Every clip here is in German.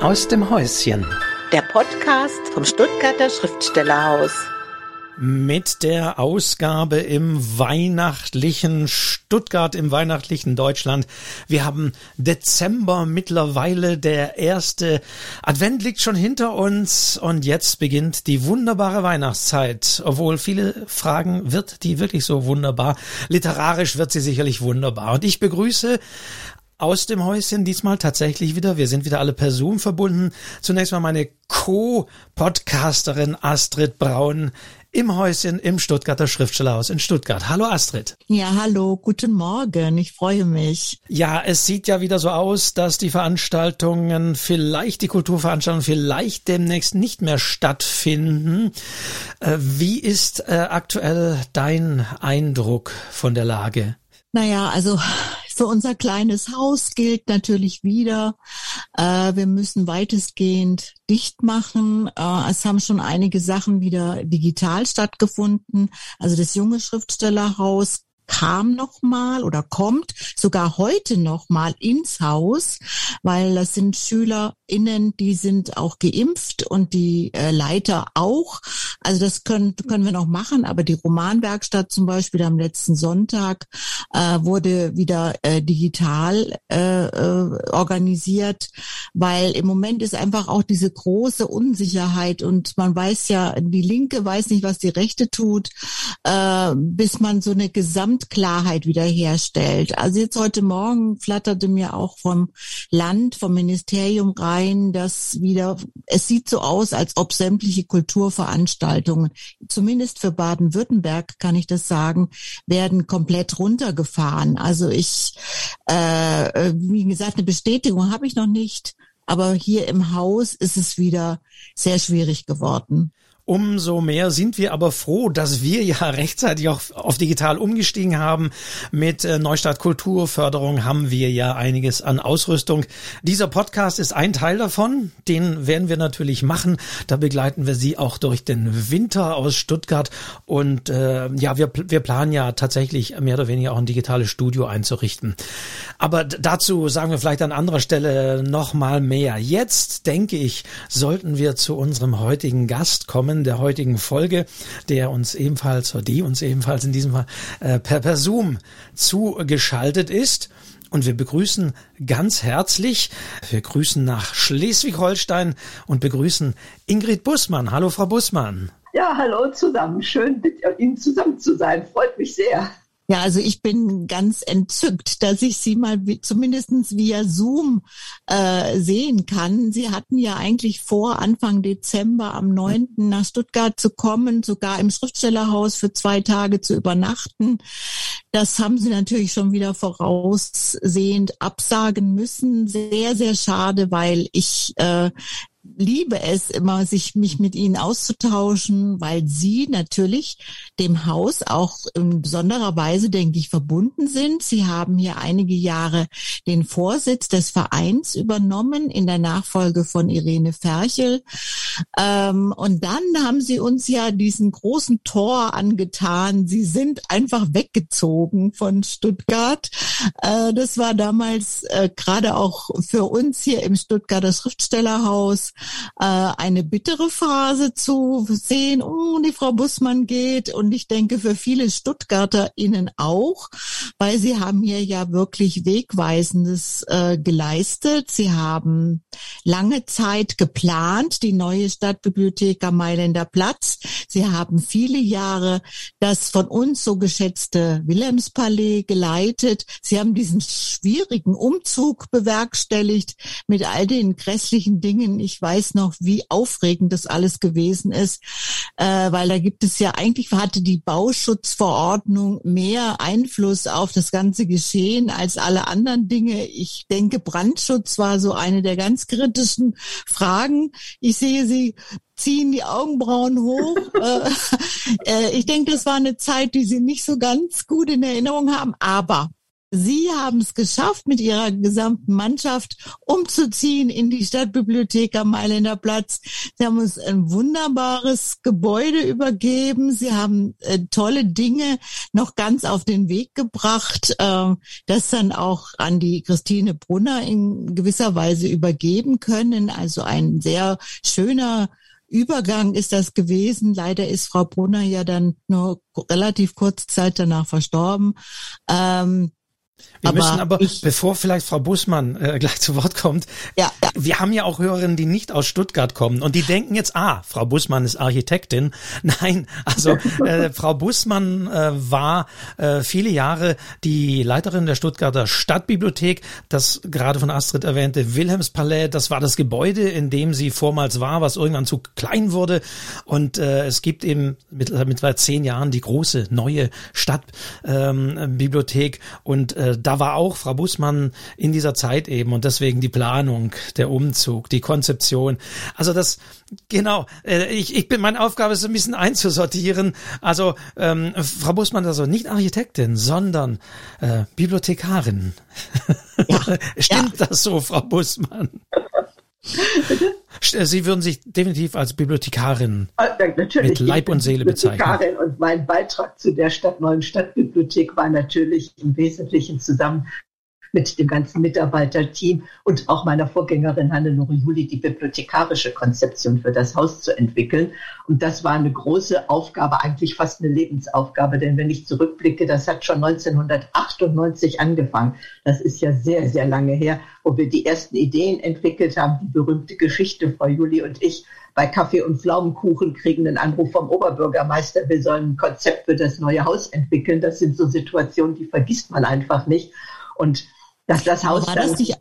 Aus dem Häuschen. Der Podcast vom Stuttgarter Schriftstellerhaus. Mit der Ausgabe im weihnachtlichen Stuttgart, im weihnachtlichen Deutschland. Wir haben Dezember mittlerweile. Der erste Advent liegt schon hinter uns und jetzt beginnt die wunderbare Weihnachtszeit. Obwohl viele fragen, wird die wirklich so wunderbar? Literarisch wird sie sicherlich wunderbar. Und ich begrüße aus dem Häuschen diesmal tatsächlich wieder. Wir sind wieder alle per Zoom verbunden. Zunächst mal meine Co-Podcasterin Astrid Braun im Häuschen im Stuttgarter Schriftstellerhaus in Stuttgart. Hallo Astrid. Ja, hallo, guten Morgen. Ich freue mich. Ja, es sieht ja wieder so aus, dass die Veranstaltungen, vielleicht die Kulturveranstaltungen, vielleicht demnächst nicht mehr stattfinden. Äh, wie ist äh, aktuell dein Eindruck von der Lage? Naja, also für unser kleines Haus gilt natürlich wieder, äh, wir müssen weitestgehend dicht machen. Äh, es haben schon einige Sachen wieder digital stattgefunden. Also das junge Schriftstellerhaus kam noch mal oder kommt sogar heute noch mal ins Haus, weil das sind SchülerInnen, die sind auch geimpft und die äh, Leiter auch. Also das können, können wir noch machen, aber die Romanwerkstatt zum Beispiel am letzten Sonntag äh, wurde wieder äh, digital äh, äh, organisiert, weil im Moment ist einfach auch diese große Unsicherheit und man weiß ja, die Linke weiß nicht, was die Rechte tut, äh, bis man so eine Gesamt Gesamtklarheit wiederherstellt. Also jetzt heute Morgen flatterte mir auch vom Land, vom Ministerium rein, dass wieder, es sieht so aus, als ob sämtliche Kulturveranstaltungen, zumindest für Baden-Württemberg kann ich das sagen, werden komplett runtergefahren. Also ich, äh, wie gesagt, eine Bestätigung habe ich noch nicht. Aber hier im Haus ist es wieder sehr schwierig geworden. Umso mehr sind wir aber froh, dass wir ja rechtzeitig auch auf digital umgestiegen haben. Mit äh, Neustart Kulturförderung haben wir ja einiges an Ausrüstung. Dieser Podcast ist ein Teil davon. Den werden wir natürlich machen. Da begleiten wir Sie auch durch den Winter aus Stuttgart. Und äh, ja, wir, wir planen ja tatsächlich mehr oder weniger auch ein digitales Studio einzurichten. Aber dazu sagen wir vielleicht an anderer Stelle noch mal mehr. Jetzt denke ich, sollten wir zu unserem heutigen Gast kommen der heutigen Folge, der uns ebenfalls oder die uns ebenfalls in diesem Fall äh, per, per Zoom zugeschaltet ist. Und wir begrüßen ganz herzlich, wir grüßen nach Schleswig-Holstein und begrüßen Ingrid Bussmann. Hallo, Frau Bussmann. Ja, hallo zusammen. Schön, mit Ihnen zusammen zu sein. Freut mich sehr. Ja, also ich bin ganz entzückt, dass ich Sie mal zumindestens via Zoom äh, sehen kann. Sie hatten ja eigentlich vor, Anfang Dezember am 9. nach Stuttgart zu kommen, sogar im Schriftstellerhaus für zwei Tage zu übernachten. Das haben Sie natürlich schon wieder voraussehend absagen müssen. Sehr, sehr schade, weil ich äh, liebe es immer, sich mich mit ihnen auszutauschen, weil sie natürlich dem Haus auch in besonderer Weise, denke ich, verbunden sind. Sie haben hier einige Jahre den Vorsitz des Vereins übernommen in der Nachfolge von Irene Ferchel. Ähm, und dann haben sie uns ja diesen großen Tor angetan. Sie sind einfach weggezogen von Stuttgart. Äh, das war damals äh, gerade auch für uns hier im Stuttgarter Schriftstellerhaus äh, eine bittere Phase zu sehen, oh, die Frau Bussmann geht. Und ich denke für viele StuttgarterInnen auch, weil sie haben hier ja wirklich Wegweisendes äh, geleistet. Sie haben lange Zeit geplant, die neue Stadtbibliothek am Mailänder Platz. Sie haben viele Jahre das von uns so geschätzte Wilhelmspalais geleitet. Sie haben diesen schwierigen Umzug bewerkstelligt mit all den grässlichen Dingen. Ich weiß noch, wie aufregend das alles gewesen ist, äh, weil da gibt es ja eigentlich hatte die Bauschutzverordnung mehr Einfluss auf das ganze Geschehen als alle anderen Dinge. Ich denke, Brandschutz war so eine der ganz kritischen Fragen. Ich sehe Sie ziehen die Augenbrauen hoch. Äh, äh, ich denke, das war eine Zeit, die Sie nicht so ganz gut in Erinnerung haben. Aber Sie haben es geschafft, mit Ihrer gesamten Mannschaft umzuziehen in die Stadtbibliothek am Mailänder Platz. Sie haben uns ein wunderbares Gebäude übergeben. Sie haben äh, tolle Dinge noch ganz auf den Weg gebracht, äh, das dann auch an die Christine Brunner in gewisser Weise übergeben können. Also ein sehr schöner Übergang ist das gewesen. Leider ist Frau Brunner ja dann nur relativ kurz Zeit danach verstorben. Ähm, wir aber müssen aber, ich, bevor vielleicht Frau Bussmann äh, gleich zu Wort kommt, ja, ja. wir haben ja auch Hörerinnen, die nicht aus Stuttgart kommen und die denken jetzt, ah, Frau Bussmann ist Architektin. Nein, also äh, Frau Bussmann äh, war äh, viele Jahre die Leiterin der Stuttgarter Stadtbibliothek, das gerade von Astrid erwähnte Wilhelmspalais, das war das Gebäude, in dem sie vormals war, was irgendwann zu klein wurde und äh, es gibt eben mit, mit zehn Jahren die große neue Stadtbibliothek ähm, und äh, da war auch Frau Bussmann in dieser Zeit eben und deswegen die Planung, der Umzug, die Konzeption. Also das, genau, äh, ich, ich bin, meine Aufgabe ist ein bisschen einzusortieren. Also ähm, Frau Bussmann ist also nicht Architektin, sondern äh, Bibliothekarin. Ja. Stimmt ja. das so, Frau Bussmann? Sie würden sich definitiv als Bibliothekarin ah, mit Leib und Seele bezeichnen. Und mein Beitrag zu der Stadt Neuen Stadtbibliothek war natürlich im Wesentlichen zusammen mit dem ganzen Mitarbeiterteam und auch meiner Vorgängerin Hannelore Juli die bibliothekarische Konzeption für das Haus zu entwickeln. Und das war eine große Aufgabe, eigentlich fast eine Lebensaufgabe, denn wenn ich zurückblicke, das hat schon 1998 angefangen. Das ist ja sehr, sehr lange her, wo wir die ersten Ideen entwickelt haben, die berühmte Geschichte, Frau Juli und ich, bei Kaffee und Pflaumenkuchen kriegen einen Anruf vom Oberbürgermeister, wir sollen ein Konzept für das neue Haus entwickeln. Das sind so Situationen, die vergisst man einfach nicht. Und dass das Haus war das nicht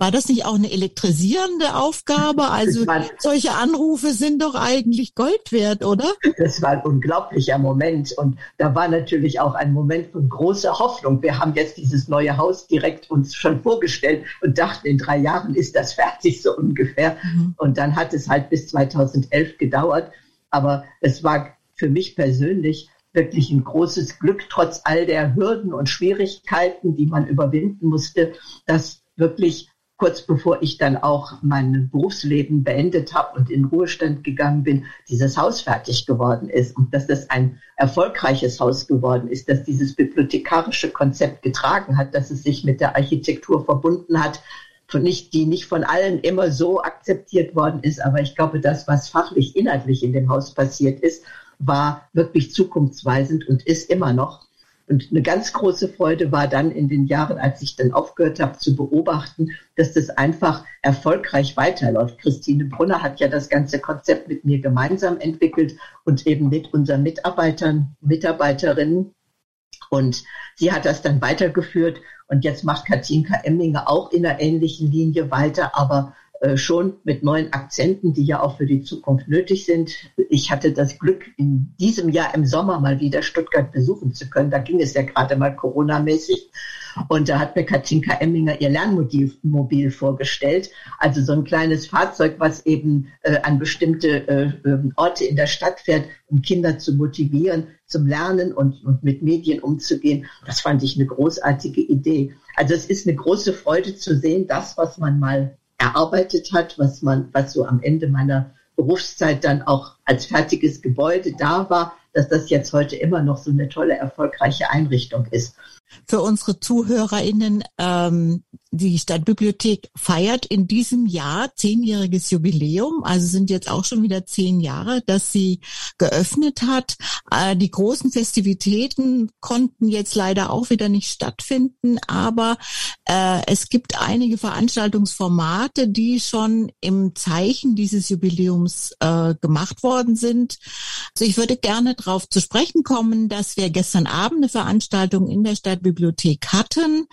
war das nicht auch eine elektrisierende Aufgabe? Also war, solche Anrufe sind doch eigentlich Gold wert, oder? Das war ein unglaublicher Moment. Und da war natürlich auch ein Moment von großer Hoffnung. Wir haben jetzt dieses neue Haus direkt uns schon vorgestellt und dachten, in drei Jahren ist das fertig, so ungefähr. Mhm. Und dann hat es halt bis 2011 gedauert. Aber es war für mich persönlich wirklich ein großes Glück, trotz all der Hürden und Schwierigkeiten, die man überwinden musste, dass wirklich kurz bevor ich dann auch mein Berufsleben beendet habe und in Ruhestand gegangen bin, dieses Haus fertig geworden ist und dass das ein erfolgreiches Haus geworden ist, dass dieses bibliothekarische Konzept getragen hat, dass es sich mit der Architektur verbunden hat, nicht, die nicht von allen immer so akzeptiert worden ist. Aber ich glaube, das, was fachlich, inhaltlich in dem Haus passiert ist, war wirklich zukunftsweisend und ist immer noch. Und eine ganz große Freude war dann in den Jahren, als ich dann aufgehört habe zu beobachten, dass das einfach erfolgreich weiterläuft. Christine Brunner hat ja das ganze Konzept mit mir gemeinsam entwickelt und eben mit unseren Mitarbeitern, Mitarbeiterinnen. Und sie hat das dann weitergeführt. Und jetzt macht Katinka Emminger auch in einer ähnlichen Linie weiter, aber schon mit neuen Akzenten, die ja auch für die Zukunft nötig sind. Ich hatte das Glück, in diesem Jahr im Sommer mal wieder Stuttgart besuchen zu können. Da ging es ja gerade mal Corona-mäßig. Und da hat mir Katinka Emminger ihr Lernmobil vorgestellt. Also so ein kleines Fahrzeug, was eben äh, an bestimmte äh, ähm, Orte in der Stadt fährt, um Kinder zu motivieren, zum Lernen und, und mit Medien umzugehen. Das fand ich eine großartige Idee. Also es ist eine große Freude zu sehen, das, was man mal erarbeitet hat, was man, was so am Ende meiner Berufszeit dann auch als fertiges Gebäude da war, dass das jetzt heute immer noch so eine tolle, erfolgreiche Einrichtung ist. Für unsere ZuhörerInnen, ähm, die Stadtbibliothek feiert in diesem Jahr zehnjähriges Jubiläum, also sind jetzt auch schon wieder zehn Jahre, dass sie geöffnet hat. Äh, die großen Festivitäten konnten jetzt leider auch wieder nicht stattfinden, aber äh, es gibt einige Veranstaltungsformate, die schon im Zeichen dieses Jubiläums äh, gemacht worden sind. Also ich würde gerne darauf zu sprechen kommen, dass wir gestern Abend eine Veranstaltung in der Stadtbibliothek hatten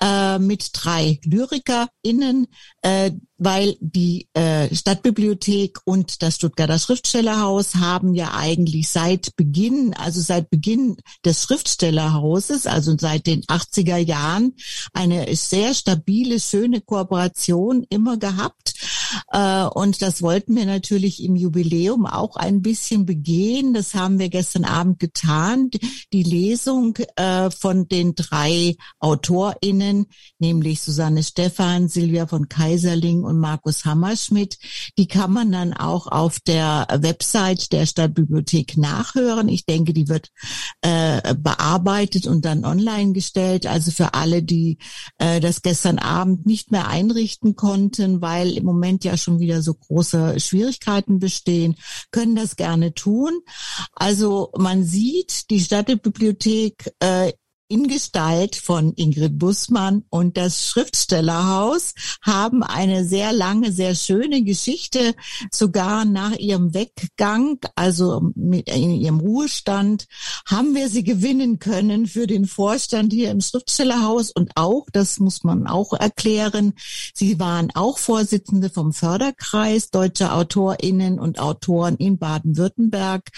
äh, mit drei LyrikerInnen, äh, weil die äh, Stadtbibliothek und das Stuttgarter Schriftstellerhaus haben ja eigentlich seit Beginn, also seit Beginn des Schriftstellerhauses, also seit den 80er Jahren, eine sehr stabile, schöne Kooperation immer gehabt. Äh, und das wollten wir natürlich im Jubiläum auch ein bisschen begehen. Das haben wir gestern Abend getan. Die Lesung äh, von den drei AutorInnen, nämlich Susanne Stephan, Silvia von Kaiserling und Markus Hammerschmidt, die kann man dann auch auf der Website der Stadtbibliothek nachhören. Ich denke, die wird äh, bearbeitet und dann online gestellt. Also für alle, die das gestern Abend nicht mehr einrichten konnten, weil im Moment ja schon wieder so große Schwierigkeiten bestehen, können das gerne tun. Also man sieht, die Stadtbibliothek äh, in Gestalt von Ingrid Bussmann und das Schriftstellerhaus haben eine sehr lange, sehr schöne Geschichte. Sogar nach ihrem Weggang, also mit in ihrem Ruhestand, haben wir sie gewinnen können für den Vorstand hier im Schriftstellerhaus und auch, das muss man auch erklären, sie waren auch Vorsitzende vom Förderkreis deutscher AutorInnen und Autoren in Baden-Württemberg.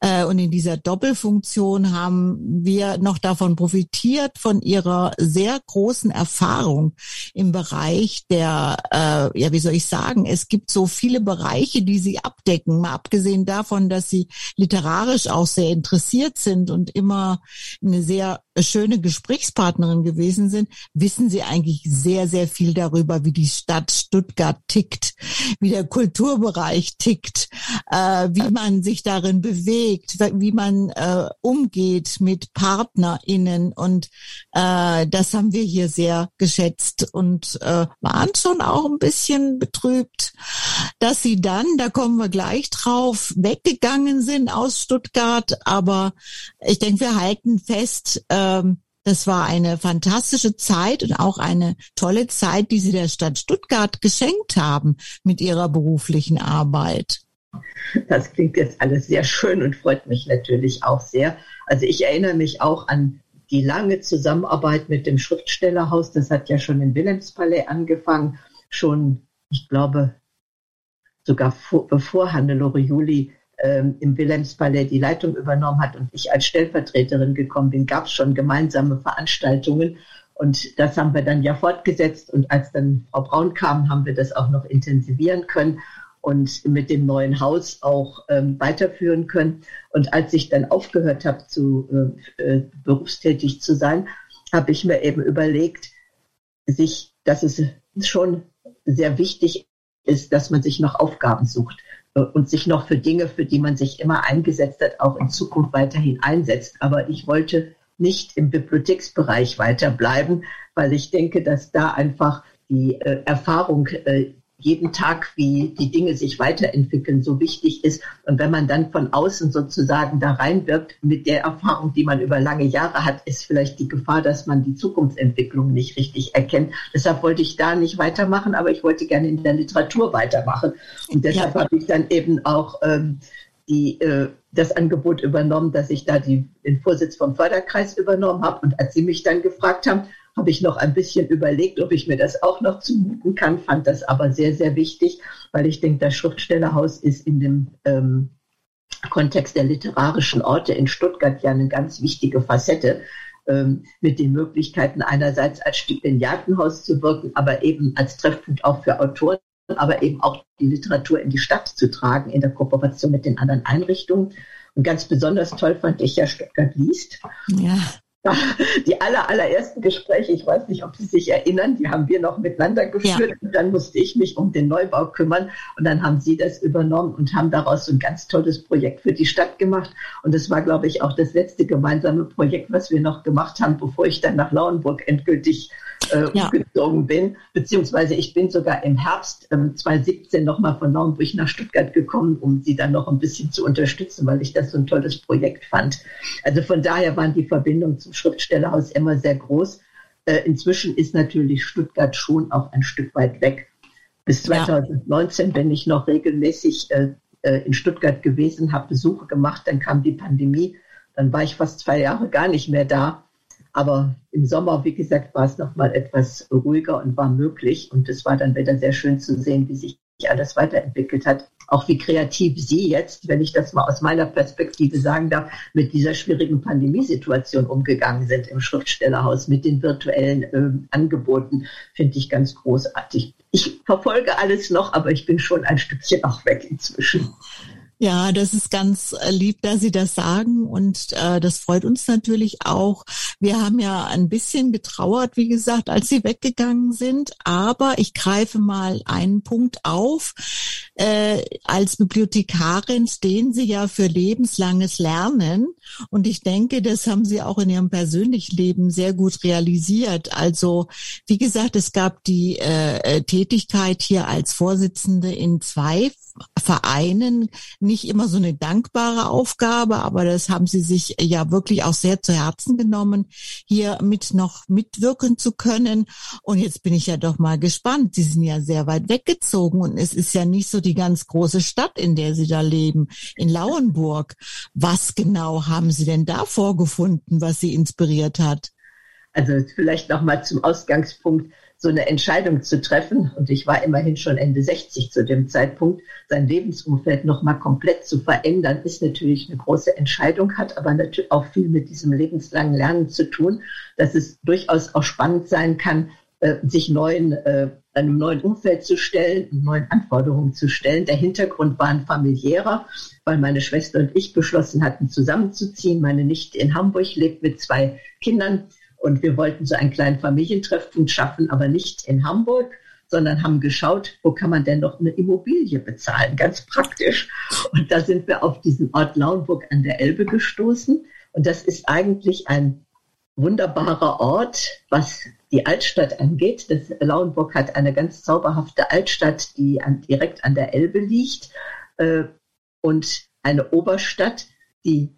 Äh, und in dieser Doppelfunktion haben wir noch davon profitiert, von ihrer sehr großen Erfahrung im Bereich der, äh, ja, wie soll ich sagen, es gibt so viele Bereiche, die sie abdecken, mal abgesehen davon, dass sie literarisch auch sehr interessiert sind und immer eine sehr schöne Gesprächspartnerin gewesen sind, wissen sie eigentlich sehr, sehr viel darüber, wie die Stadt Stuttgart tickt, wie der Kulturbereich tickt, äh, wie man sich darin bewegt, wie man äh, umgeht mit PartnerInnen. Und äh, das haben wir hier sehr geschätzt und äh, waren schon auch ein bisschen betrübt, dass sie dann, da kommen wir gleich drauf, weggegangen sind aus Stuttgart. Aber ich denke, wir halten fest, äh, ähm, das war eine fantastische Zeit und auch eine tolle Zeit, die Sie der Stadt Stuttgart geschenkt haben mit Ihrer beruflichen Arbeit. Das klingt jetzt alles sehr schön und freut mich natürlich auch sehr. Also ich erinnere mich auch an die lange Zusammenarbeit mit dem Schriftstellerhaus. Das hat ja schon in Wilhelmspalais angefangen, schon, ich glaube, sogar vor, bevor Hannelore Juli ähm, im Wilhelmspalais die Leitung übernommen hat und ich als Stellvertreterin gekommen bin, gab es schon gemeinsame Veranstaltungen. Und das haben wir dann ja fortgesetzt. Und als dann Frau Braun kam, haben wir das auch noch intensivieren können und mit dem neuen Haus auch ähm, weiterführen können. Und als ich dann aufgehört habe, zu äh, äh, berufstätig zu sein, habe ich mir eben überlegt, sich, dass es schon sehr wichtig ist, dass man sich noch Aufgaben sucht und sich noch für Dinge, für die man sich immer eingesetzt hat, auch in Zukunft weiterhin einsetzt. Aber ich wollte nicht im Bibliotheksbereich weiterbleiben, weil ich denke, dass da einfach die äh, Erfahrung äh, jeden Tag, wie die Dinge sich weiterentwickeln, so wichtig ist. Und wenn man dann von außen sozusagen da reinwirkt mit der Erfahrung, die man über lange Jahre hat, ist vielleicht die Gefahr, dass man die Zukunftsentwicklung nicht richtig erkennt. Deshalb wollte ich da nicht weitermachen, aber ich wollte gerne in der Literatur weitermachen. Und deshalb ja. habe ich dann eben auch ähm, die, äh, das Angebot übernommen, dass ich da die, den Vorsitz vom Förderkreis übernommen habe. Und als Sie mich dann gefragt haben, habe ich noch ein bisschen überlegt, ob ich mir das auch noch zumuten kann, fand das aber sehr, sehr wichtig, weil ich denke, das Schriftstellerhaus ist in dem ähm, Kontext der literarischen Orte in Stuttgart ja eine ganz wichtige Facette ähm, mit den Möglichkeiten einerseits als Stipendiatenhaus zu wirken, aber eben als Treffpunkt auch für Autoren, aber eben auch die Literatur in die Stadt zu tragen in der Kooperation mit den anderen Einrichtungen. Und ganz besonders toll fand ich ja Stuttgart liest. Ja. die aller, allerersten Gespräche, ich weiß nicht, ob Sie sich erinnern, die haben wir noch miteinander geführt. Ja. und dann musste ich mich um den Neubau kümmern. Und dann haben Sie das übernommen und haben daraus so ein ganz tolles Projekt für die Stadt gemacht. Und das war, glaube ich, auch das letzte gemeinsame Projekt, was wir noch gemacht haben, bevor ich dann nach Lauenburg endgültig äh, ja. umgezogen bin, beziehungsweise ich bin sogar im Herbst ähm, 2017 nochmal von Naumburg nach Stuttgart gekommen, um sie dann noch ein bisschen zu unterstützen, weil ich das so ein tolles Projekt fand. Also von daher waren die Verbindungen zum Schriftstellerhaus immer sehr groß. Äh, inzwischen ist natürlich Stuttgart schon auch ein Stück weit weg. Bis 2019 ja. bin ich noch regelmäßig äh, äh, in Stuttgart gewesen, habe Besuche gemacht, dann kam die Pandemie, dann war ich fast zwei Jahre gar nicht mehr da. Aber im Sommer, wie gesagt, war es noch mal etwas ruhiger und war möglich. Und es war dann wieder sehr schön zu sehen, wie sich alles weiterentwickelt hat. Auch wie kreativ Sie jetzt, wenn ich das mal aus meiner Perspektive sagen darf, mit dieser schwierigen Pandemiesituation umgegangen sind im Schriftstellerhaus mit den virtuellen äh, Angeboten, finde ich ganz großartig. Ich verfolge alles noch, aber ich bin schon ein Stückchen auch weg inzwischen. Ja, das ist ganz äh, lieb, dass Sie das sagen und äh, das freut uns natürlich auch. Wir haben ja ein bisschen getrauert, wie gesagt, als Sie weggegangen sind, aber ich greife mal einen Punkt auf. Äh, als Bibliothekarin stehen Sie ja für lebenslanges Lernen und ich denke, das haben Sie auch in Ihrem persönlichen Leben sehr gut realisiert. Also wie gesagt, es gab die äh, äh Tätigkeit hier als Vorsitzende in zwei Vereinen nicht immer so eine dankbare Aufgabe, aber das haben sie sich ja wirklich auch sehr zu Herzen genommen, hier mit noch mitwirken zu können. Und jetzt bin ich ja doch mal gespannt. Sie sind ja sehr weit weggezogen und es ist ja nicht so die ganz große Stadt, in der Sie da leben, in Lauenburg. Was genau haben Sie denn da vorgefunden, was Sie inspiriert hat? Also vielleicht noch mal zum Ausgangspunkt so eine Entscheidung zu treffen, und ich war immerhin schon Ende 60 zu dem Zeitpunkt, sein Lebensumfeld nochmal komplett zu verändern, ist natürlich eine große Entscheidung, hat aber natürlich auch viel mit diesem lebenslangen Lernen zu tun, dass es durchaus auch spannend sein kann, äh, sich neuen, äh, einem neuen Umfeld zu stellen, neuen Anforderungen zu stellen. Der Hintergrund war ein familiärer, weil meine Schwester und ich beschlossen hatten, zusammenzuziehen. Meine Nichte in Hamburg lebt mit zwei Kindern und wir wollten so einen kleinen Familientreffpunkt schaffen, aber nicht in Hamburg, sondern haben geschaut, wo kann man denn noch eine Immobilie bezahlen, ganz praktisch. Und da sind wir auf diesen Ort Lauenburg an der Elbe gestoßen. Und das ist eigentlich ein wunderbarer Ort, was die Altstadt angeht. Das Lauenburg hat eine ganz zauberhafte Altstadt, die an, direkt an der Elbe liegt äh, und eine Oberstadt, die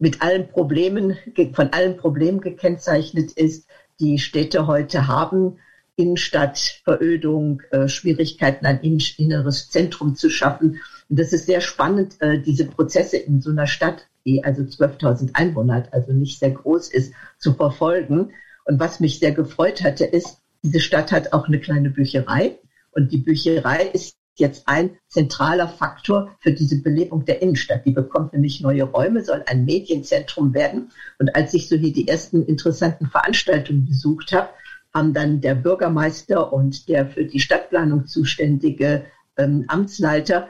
mit allen Problemen, von allen Problemen gekennzeichnet ist, die Städte heute haben. Innenstadt, Verödung, äh, Schwierigkeiten, ein inneres Zentrum zu schaffen. Und das ist sehr spannend, äh, diese Prozesse in so einer Stadt, die also 12.000 Einwohner hat, also nicht sehr groß ist, zu verfolgen. Und was mich sehr gefreut hatte, ist, diese Stadt hat auch eine kleine Bücherei. Und die Bücherei ist jetzt ein zentraler Faktor für diese Belebung der Innenstadt. Die bekommt nämlich neue Räume, soll ein Medienzentrum werden. Und als ich so hier die ersten interessanten Veranstaltungen besucht habe, haben dann der Bürgermeister und der für die Stadtplanung zuständige ähm, Amtsleiter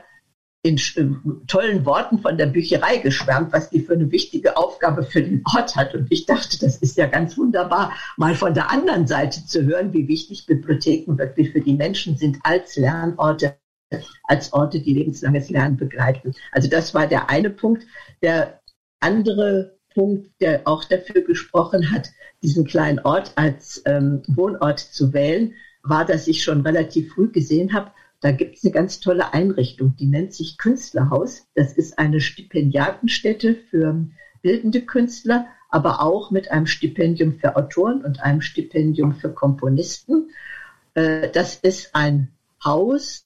in äh, tollen Worten von der Bücherei geschwärmt, was die für eine wichtige Aufgabe für den Ort hat. Und ich dachte, das ist ja ganz wunderbar, mal von der anderen Seite zu hören, wie wichtig Bibliotheken wirklich für die Menschen sind als Lernorte, als Orte, die lebenslanges Lernen begleiten. Also das war der eine Punkt. Der andere Punkt, der auch dafür gesprochen hat, diesen kleinen Ort als ähm, Wohnort zu wählen, war, dass ich schon relativ früh gesehen habe, da gibt es eine ganz tolle Einrichtung, die nennt sich Künstlerhaus. Das ist eine Stipendiatenstätte für bildende Künstler, aber auch mit einem Stipendium für Autoren und einem Stipendium für Komponisten. Äh, das ist ein Haus,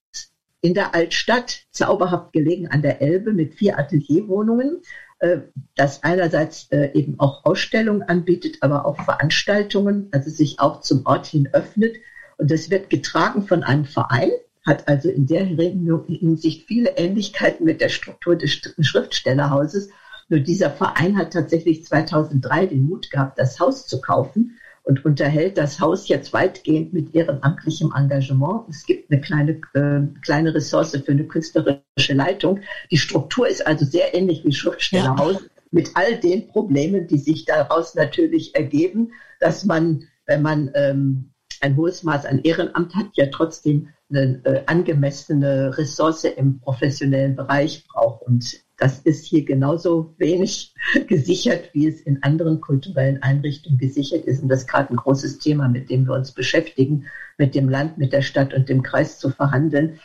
in der Altstadt, zauberhaft gelegen an der Elbe mit vier Atelierwohnungen, äh, das einerseits äh, eben auch Ausstellungen anbietet, aber auch Veranstaltungen, also sich auch zum Ort hin öffnet. Und das wird getragen von einem Verein, hat also in der Hinsicht viele Ähnlichkeiten mit der Struktur des Schriftstellerhauses. Nur dieser Verein hat tatsächlich 2003 den Mut gehabt, das Haus zu kaufen und unterhält das Haus jetzt weitgehend mit ehrenamtlichem Engagement. Es gibt eine kleine, äh, kleine Ressource für eine künstlerische Leitung. Die Struktur ist also sehr ähnlich wie Schriftstellerhaus ja. mit all den Problemen, die sich daraus natürlich ergeben, dass man, wenn man ähm, ein hohes Maß an Ehrenamt hat, ja trotzdem eine äh, angemessene Ressource im professionellen Bereich braucht. Und das ist hier genauso wenig gesichert, wie es in anderen kulturellen Einrichtungen gesichert ist. Und das ist gerade ein großes Thema, mit dem wir uns beschäftigen, mit dem Land, mit der Stadt und dem Kreis zu verhandeln,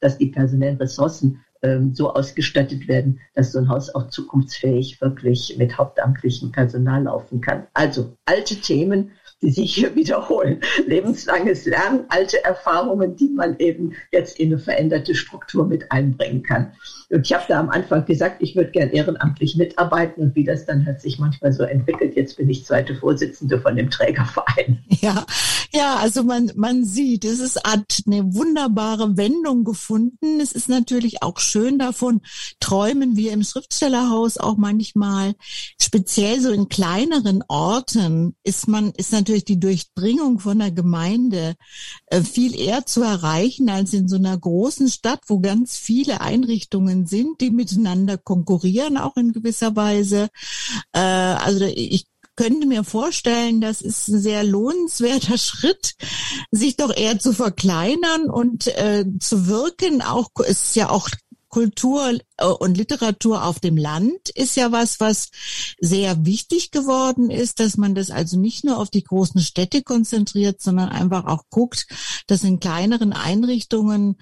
dass die personellen Ressourcen ähm, so ausgestattet werden, dass so ein Haus auch zukunftsfähig wirklich mit hauptamtlichem Personal laufen kann. Also alte Themen, die sich hier wiederholen. Lebenslanges Lernen, alte Erfahrungen, die man eben jetzt in eine veränderte Struktur mit einbringen kann. Und ich habe da am Anfang gesagt, ich würde gern ehrenamtlich mitarbeiten und wie das dann hat sich manchmal so entwickelt. Jetzt bin ich zweite Vorsitzende von dem Trägerverein. Ja, Ja, also man, man sieht, es ist, hat eine wunderbare Wendung gefunden. Es ist natürlich auch schön davon, träumen wir im Schriftstellerhaus auch manchmal, speziell so in kleineren Orten ist man, ist natürlich die Durchdringung von der Gemeinde äh, viel eher zu erreichen als in so einer großen Stadt, wo ganz viele Einrichtungen sind, die miteinander konkurrieren, auch in gewisser Weise. Äh, also ich könnte mir vorstellen, das ist ein sehr lohnenswerter Schritt, sich doch eher zu verkleinern und äh, zu wirken. Auch ist ja auch Kultur und Literatur auf dem Land ist ja was, was sehr wichtig geworden ist, dass man das also nicht nur auf die großen Städte konzentriert, sondern einfach auch guckt, dass in kleineren Einrichtungen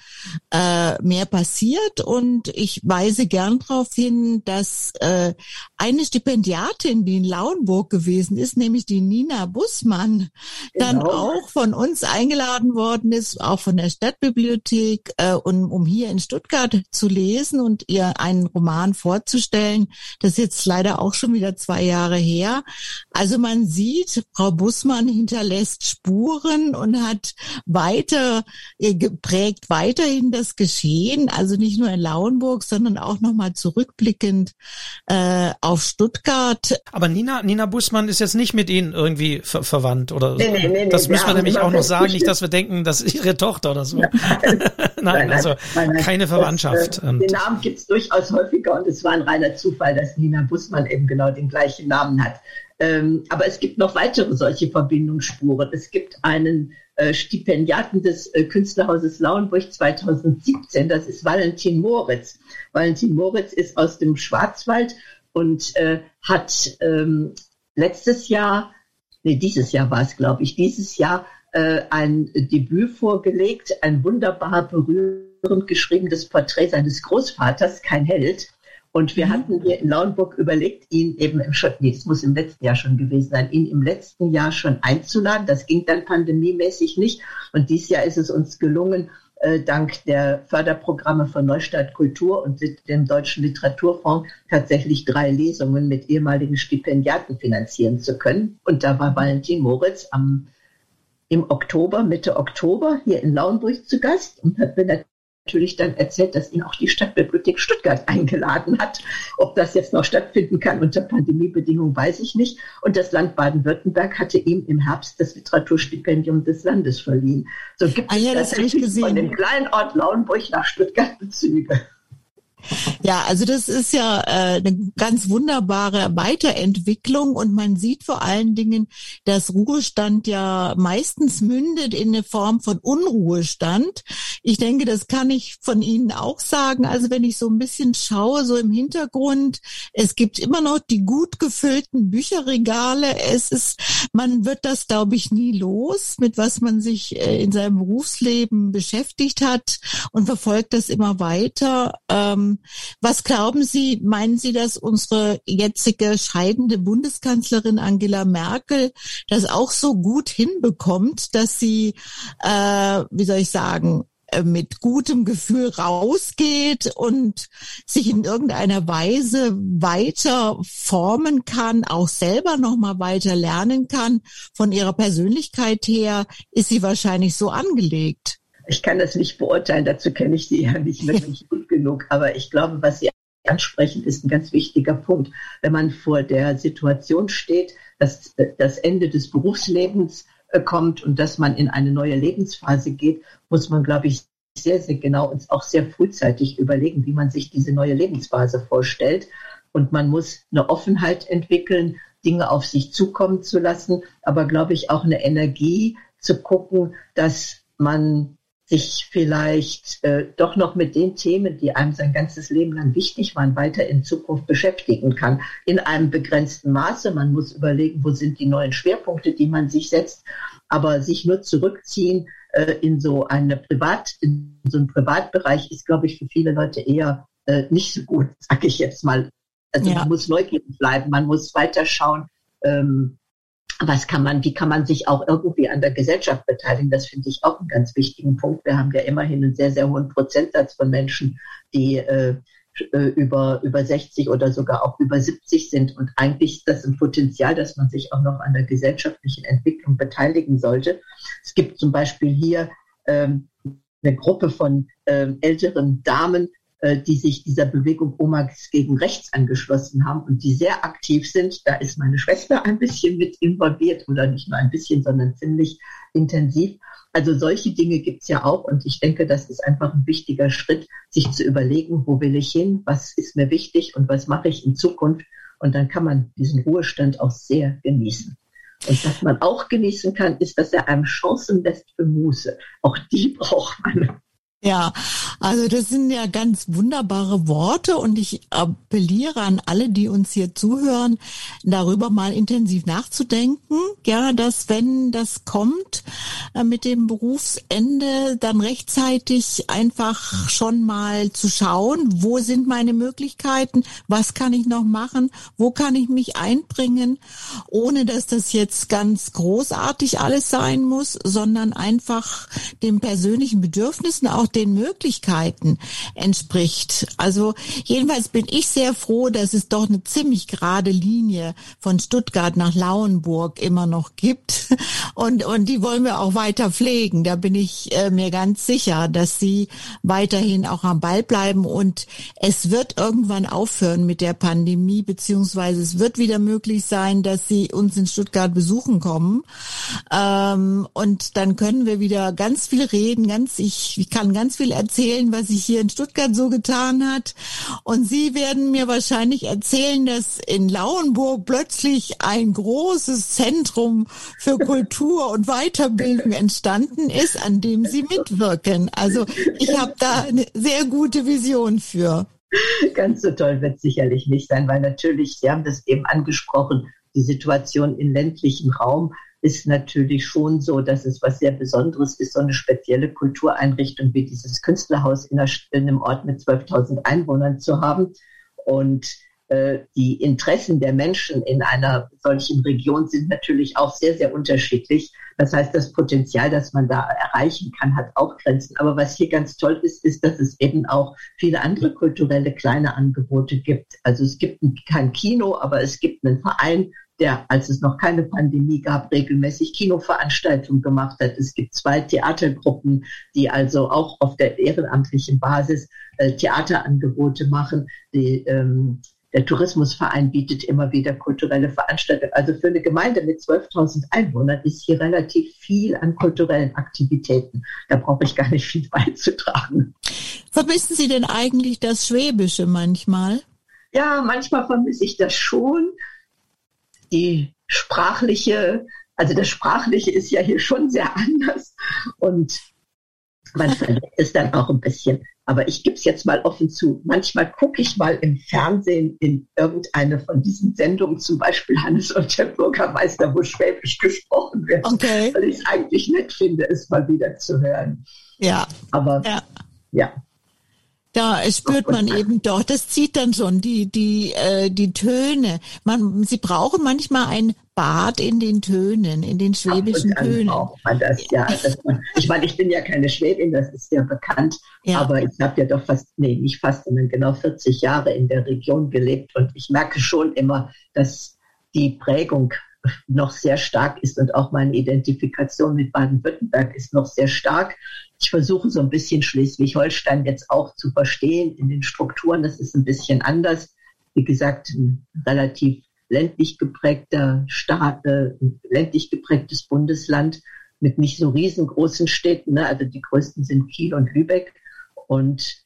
äh, mehr passiert. Und ich weise gern darauf hin, dass äh, eine Stipendiatin, die in Lauenburg gewesen ist, nämlich die Nina Bussmann, genau. dann auch von uns eingeladen worden ist, auch von der Stadtbibliothek, äh, um, um hier in Stuttgart zu lesen lesen und ihr einen Roman vorzustellen. Das ist jetzt leider auch schon wieder zwei Jahre her. Also man sieht, Frau Bussmann hinterlässt Spuren und hat weiter äh, geprägt weiterhin das Geschehen, also nicht nur in Lauenburg, sondern auch nochmal zurückblickend äh, auf Stuttgart. Aber Nina, Nina Bussmann ist jetzt nicht mit Ihnen irgendwie ver verwandt oder nee, nee, nee, das müssen wir nämlich auch noch sagen, nicht, dass wir denken, das ist Ihre Tochter oder so. nein, also keine Verwandtschaft. Das, äh, den Namen gibt es durchaus häufiger und es war ein reiner Zufall, dass Nina Bussmann eben genau den gleichen Namen hat. Ähm, aber es gibt noch weitere solche Verbindungsspuren. Es gibt einen äh, Stipendiaten des äh, Künstlerhauses Lauenburg 2017, das ist Valentin Moritz. Valentin Moritz ist aus dem Schwarzwald und äh, hat ähm, letztes Jahr, nee, dieses Jahr war es, glaube ich, dieses Jahr äh, ein Debüt vorgelegt, ein wunderbar berührt geschriebenes Porträt seines Großvaters, kein Held. Und wir mhm. hatten hier in Lauenburg überlegt, ihn eben im nee, es muss im letzten Jahr schon gewesen sein, ihn im letzten Jahr schon einzuladen. Das ging dann pandemiemäßig nicht. Und dieses Jahr ist es uns gelungen, äh, dank der Förderprogramme von Neustadt Kultur und dem Deutschen Literaturfonds tatsächlich drei Lesungen mit ehemaligen Stipendiaten finanzieren zu können. Und da war Valentin Moritz am im Oktober, Mitte Oktober hier in Lauenburg zu Gast und hat mir natürlich dann erzählt, dass ihn auch die Stadtbibliothek Stuttgart eingeladen hat. Ob das jetzt noch stattfinden kann unter Pandemiebedingungen, weiß ich nicht. Und das Land Baden-Württemberg hatte ihm im Herbst das Literaturstipendium des Landes verliehen. So gibt ah, ja, es das von dem kleinen Ort Lauenburg nach Stuttgart Bezüge. Ja, also das ist ja äh, eine ganz wunderbare Weiterentwicklung und man sieht vor allen Dingen, dass Ruhestand ja meistens mündet in eine Form von Unruhestand. Ich denke, das kann ich von Ihnen auch sagen. Also wenn ich so ein bisschen schaue, so im Hintergrund, es gibt immer noch die gut gefüllten Bücherregale. Es ist, man wird das, glaube ich, nie los, mit was man sich äh, in seinem Berufsleben beschäftigt hat und verfolgt das immer weiter. Ähm, was glauben Sie, meinen Sie, dass unsere jetzige scheidende Bundeskanzlerin Angela Merkel das auch so gut hinbekommt, dass sie, äh, wie soll ich sagen, äh, mit gutem Gefühl rausgeht und sich in irgendeiner Weise weiter formen kann, auch selber nochmal weiter lernen kann. Von ihrer Persönlichkeit her ist sie wahrscheinlich so angelegt. Ich kann das nicht beurteilen, dazu kenne ich sie ja nicht wirklich gut genug. Aber ich glaube, was Sie ansprechen, ist ein ganz wichtiger Punkt. Wenn man vor der Situation steht, dass das Ende des Berufslebens äh, kommt und dass man in eine neue Lebensphase geht, muss man, glaube ich, sehr, sehr genau und auch sehr frühzeitig überlegen, wie man sich diese neue Lebensphase vorstellt. Und man muss eine Offenheit entwickeln, Dinge auf sich zukommen zu lassen, aber glaube ich auch eine Energie zu gucken, dass man sich vielleicht äh, doch noch mit den Themen, die einem sein ganzes Leben lang wichtig waren, weiter in Zukunft beschäftigen kann. In einem begrenzten Maße. Man muss überlegen, wo sind die neuen Schwerpunkte, die man sich setzt. Aber sich nur zurückziehen äh, in so eine Privat, in so einen Privatbereich ist, glaube ich, für viele Leute eher äh, nicht so gut, sage ich jetzt mal. Also ja. man muss neugierig bleiben, man muss weiterschauen. Ähm, was kann man, wie kann man sich auch irgendwie an der Gesellschaft beteiligen? Das finde ich auch einen ganz wichtigen Punkt. Wir haben ja immerhin einen sehr, sehr hohen Prozentsatz von Menschen, die äh, äh, über, über 60 oder sogar auch über 70 sind. Und eigentlich ist das ein Potenzial, dass man sich auch noch an der gesellschaftlichen Entwicklung beteiligen sollte. Es gibt zum Beispiel hier ähm, eine Gruppe von ähm, älteren Damen, die sich dieser Bewegung Omas gegen Rechts angeschlossen haben und die sehr aktiv sind. Da ist meine Schwester ein bisschen mit involviert oder nicht nur ein bisschen, sondern ziemlich intensiv. Also solche Dinge gibt's ja auch und ich denke, das ist einfach ein wichtiger Schritt, sich zu überlegen, wo will ich hin, was ist mir wichtig und was mache ich in Zukunft. Und dann kann man diesen Ruhestand auch sehr genießen. Und was man auch genießen kann, ist, dass er einem Chancen lässt für Muße. Auch die braucht man. Ja, also das sind ja ganz wunderbare Worte und ich appelliere an alle, die uns hier zuhören, darüber mal intensiv nachzudenken. Ja, dass wenn das kommt äh, mit dem Berufsende, dann rechtzeitig einfach schon mal zu schauen, wo sind meine Möglichkeiten, was kann ich noch machen, wo kann ich mich einbringen, ohne dass das jetzt ganz großartig alles sein muss, sondern einfach den persönlichen Bedürfnissen auch den Möglichkeiten entspricht. Also jedenfalls bin ich sehr froh, dass es doch eine ziemlich gerade Linie von Stuttgart nach Lauenburg immer noch gibt. Und, und die wollen wir auch weiter pflegen. Da bin ich äh, mir ganz sicher, dass sie weiterhin auch am Ball bleiben. Und es wird irgendwann aufhören mit der Pandemie, beziehungsweise es wird wieder möglich sein, dass sie uns in Stuttgart besuchen kommen. Ähm, und dann können wir wieder ganz viel reden, ganz, ich, ich kann ganz viel erzählen, was sich hier in Stuttgart so getan hat. Und Sie werden mir wahrscheinlich erzählen, dass in Lauenburg plötzlich ein großes Zentrum für Kultur und Weiterbildung entstanden ist, an dem Sie mitwirken. Also ich habe da eine sehr gute Vision für. Ganz so toll wird es sicherlich nicht sein, weil natürlich, Sie haben das eben angesprochen, die Situation im ländlichen Raum ist natürlich schon so, dass es was sehr Besonderes ist, so eine spezielle Kultureinrichtung wie dieses Künstlerhaus in, einem Ort mit 12.000 Einwohnern zu haben. Und äh, die Interessen der Menschen in einer solchen Region sind natürlich auch sehr, sehr unterschiedlich. Das heißt, das Potenzial, das man da erreichen kann, hat auch Grenzen. Aber was hier ganz toll ist, ist, dass es eben auch viele andere kulturelle kleine Angebote gibt. Also es gibt kein Kino, aber es gibt einen Verein, der, als es noch keine Pandemie gab, regelmäßig Kinoveranstaltungen gemacht hat. Es gibt zwei Theatergruppen, die also auch auf der ehrenamtlichen Basis äh, Theaterangebote machen. Die, ähm, der Tourismusverein bietet immer wieder kulturelle Veranstaltungen. Also für eine Gemeinde mit 12.000 Einwohnern ist hier relativ viel an kulturellen Aktivitäten. Da brauche ich gar nicht viel beizutragen. Vermissen Sie denn eigentlich das Schwäbische manchmal? Ja, manchmal vermisse ich das schon die sprachliche, also das Sprachliche ist ja hier schon sehr anders und man verliert es dann auch ein bisschen. Aber ich gebe es jetzt mal offen zu. Manchmal gucke ich mal im Fernsehen in irgendeine von diesen Sendungen, zum Beispiel Hannes und der Bürgermeister, wo Schwäbisch gesprochen wird, okay. weil ich es eigentlich nett finde, es mal wieder zu hören. Ja. Aber ja. ja. Da spürt man eben doch, das zieht dann schon die die äh, die Töne. Man, sie brauchen manchmal ein Bad in den Tönen, in den schwäbischen Tönen. man das, ja, das, ich meine, ich bin ja keine Schwäbin, das ist ja bekannt, ja. aber ich habe ja doch fast, nee, nicht fast, sondern genau 40 Jahre in der Region gelebt und ich merke schon immer, dass die Prägung noch sehr stark ist und auch meine Identifikation mit Baden-Württemberg ist noch sehr stark. Ich versuche so ein bisschen Schleswig-Holstein jetzt auch zu verstehen in den Strukturen. Das ist ein bisschen anders. Wie gesagt, ein relativ ländlich geprägter Staat, äh, ländlich geprägtes Bundesland mit nicht so riesengroßen Städten. Ne? Also die größten sind Kiel und Lübeck. Und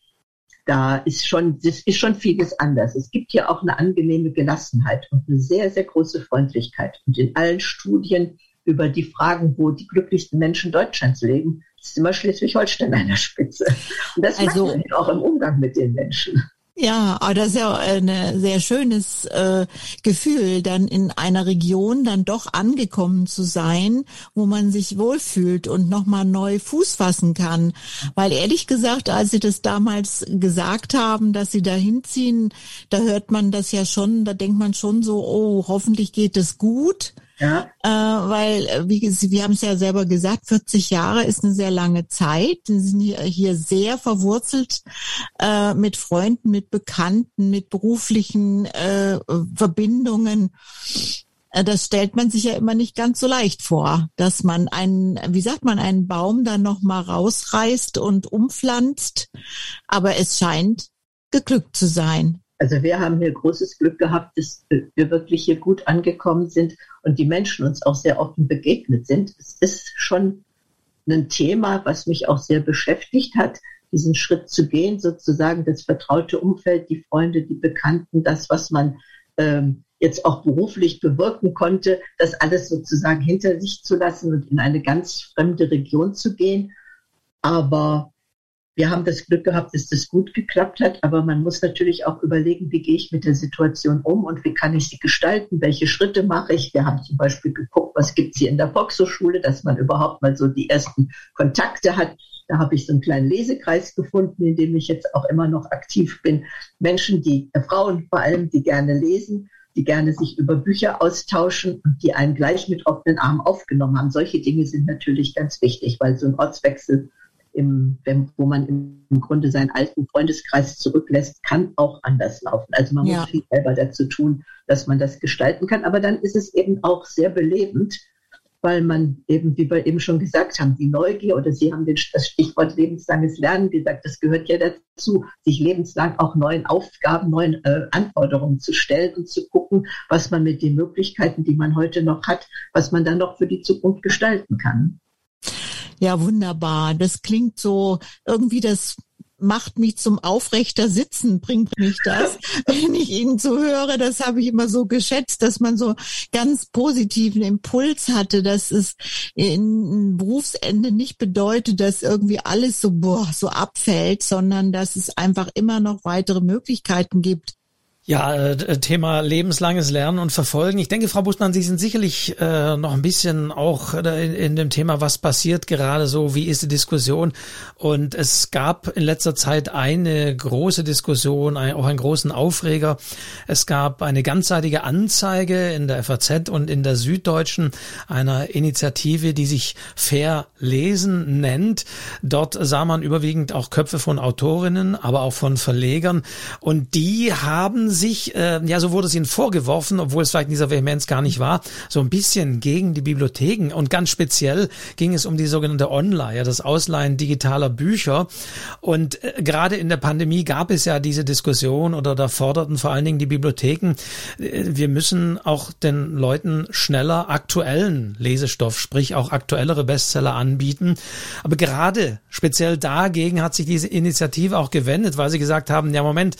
da ist schon, das ist schon vieles anders. Es gibt hier auch eine angenehme Gelassenheit und eine sehr, sehr große Freundlichkeit. Und in allen Studien über die Fragen, wo die glücklichsten Menschen Deutschlands leben, ist immer Schleswig-Holstein an der Spitze. Und das also, man auch im Umgang mit den Menschen. Ja, aber das ist ja ein sehr schönes äh, Gefühl, dann in einer Region dann doch angekommen zu sein, wo man sich wohlfühlt und nochmal neu Fuß fassen kann. Weil ehrlich gesagt, als Sie das damals gesagt haben, dass Sie da hinziehen, da hört man das ja schon, da denkt man schon so, oh, hoffentlich geht es gut. Ja. äh, weil, äh, wie wir haben es ja selber gesagt, 40 Jahre ist eine sehr lange Zeit. Sie sind hier, sehr verwurzelt äh, mit Freunden, mit Bekannten, mit beruflichen äh, Verbindungen. Äh, das stellt man sich ja immer nicht ganz so leicht vor, dass man einen, wie sagt man, einen Baum dann noch mal rausreißt und umpflanzt. Aber es scheint geglückt zu sein. Also wir haben hier großes Glück gehabt, dass wir wirklich hier gut angekommen sind und die Menschen uns auch sehr offen begegnet sind. Es ist schon ein Thema, was mich auch sehr beschäftigt hat, diesen Schritt zu gehen, sozusagen das vertraute Umfeld, die Freunde, die Bekannten, das, was man ähm, jetzt auch beruflich bewirken konnte, das alles sozusagen hinter sich zu lassen und in eine ganz fremde Region zu gehen. Aber wir haben das Glück gehabt, dass das gut geklappt hat, aber man muss natürlich auch überlegen, wie gehe ich mit der Situation um und wie kann ich sie gestalten, welche Schritte mache ich. Wir haben zum Beispiel geguckt, was gibt es hier in der Volkshochschule, dass man überhaupt mal so die ersten Kontakte hat. Da habe ich so einen kleinen Lesekreis gefunden, in dem ich jetzt auch immer noch aktiv bin. Menschen, die, äh, Frauen vor allem, die gerne lesen, die gerne sich über Bücher austauschen und die einen gleich mit offenen Armen aufgenommen haben. Solche Dinge sind natürlich ganz wichtig, weil so ein Ortswechsel im, wenn, wo man im Grunde seinen alten Freundeskreis zurücklässt, kann auch anders laufen. Also man ja. muss viel selber dazu tun, dass man das gestalten kann. Aber dann ist es eben auch sehr belebend, weil man eben, wie wir eben schon gesagt haben, die Neugier oder Sie haben das Stichwort lebenslanges Lernen gesagt, das gehört ja dazu, sich lebenslang auch neuen Aufgaben, neuen äh, Anforderungen zu stellen und zu gucken, was man mit den Möglichkeiten, die man heute noch hat, was man dann noch für die Zukunft gestalten kann. Ja, wunderbar. Das klingt so irgendwie das macht mich zum aufrechter Sitzen, bringt mich das. Wenn ich Ihnen so höre, das habe ich immer so geschätzt, dass man so ganz positiven Impuls hatte, dass es in Berufsende nicht bedeutet, dass irgendwie alles so, boah, so abfällt, sondern dass es einfach immer noch weitere Möglichkeiten gibt. Ja, äh, Thema lebenslanges Lernen und Verfolgen. Ich denke, Frau Busmann, Sie sind sicherlich äh, noch ein bisschen auch äh, in, in, dem Thema, was passiert gerade so, wie ist die Diskussion. Und es gab in letzter Zeit eine große Diskussion, ein, auch einen großen Aufreger. Es gab eine ganzseitige Anzeige in der FAZ und in der Süddeutschen einer Initiative, die sich Fair Lesen nennt. Dort sah man überwiegend auch Köpfe von Autorinnen, aber auch von Verlegern. Und die haben sich, äh, ja, so wurde es ihnen vorgeworfen, obwohl es vielleicht in dieser Vehemenz gar nicht war, so ein bisschen gegen die Bibliotheken. Und ganz speziell ging es um die sogenannte Online, das Ausleihen digitaler Bücher. Und äh, gerade in der Pandemie gab es ja diese Diskussion oder da forderten vor allen Dingen die Bibliotheken, äh, wir müssen auch den Leuten schneller aktuellen Lesestoff, sprich auch aktuellere Bestseller anbieten. Aber gerade speziell dagegen hat sich diese Initiative auch gewendet, weil sie gesagt haben, ja Moment,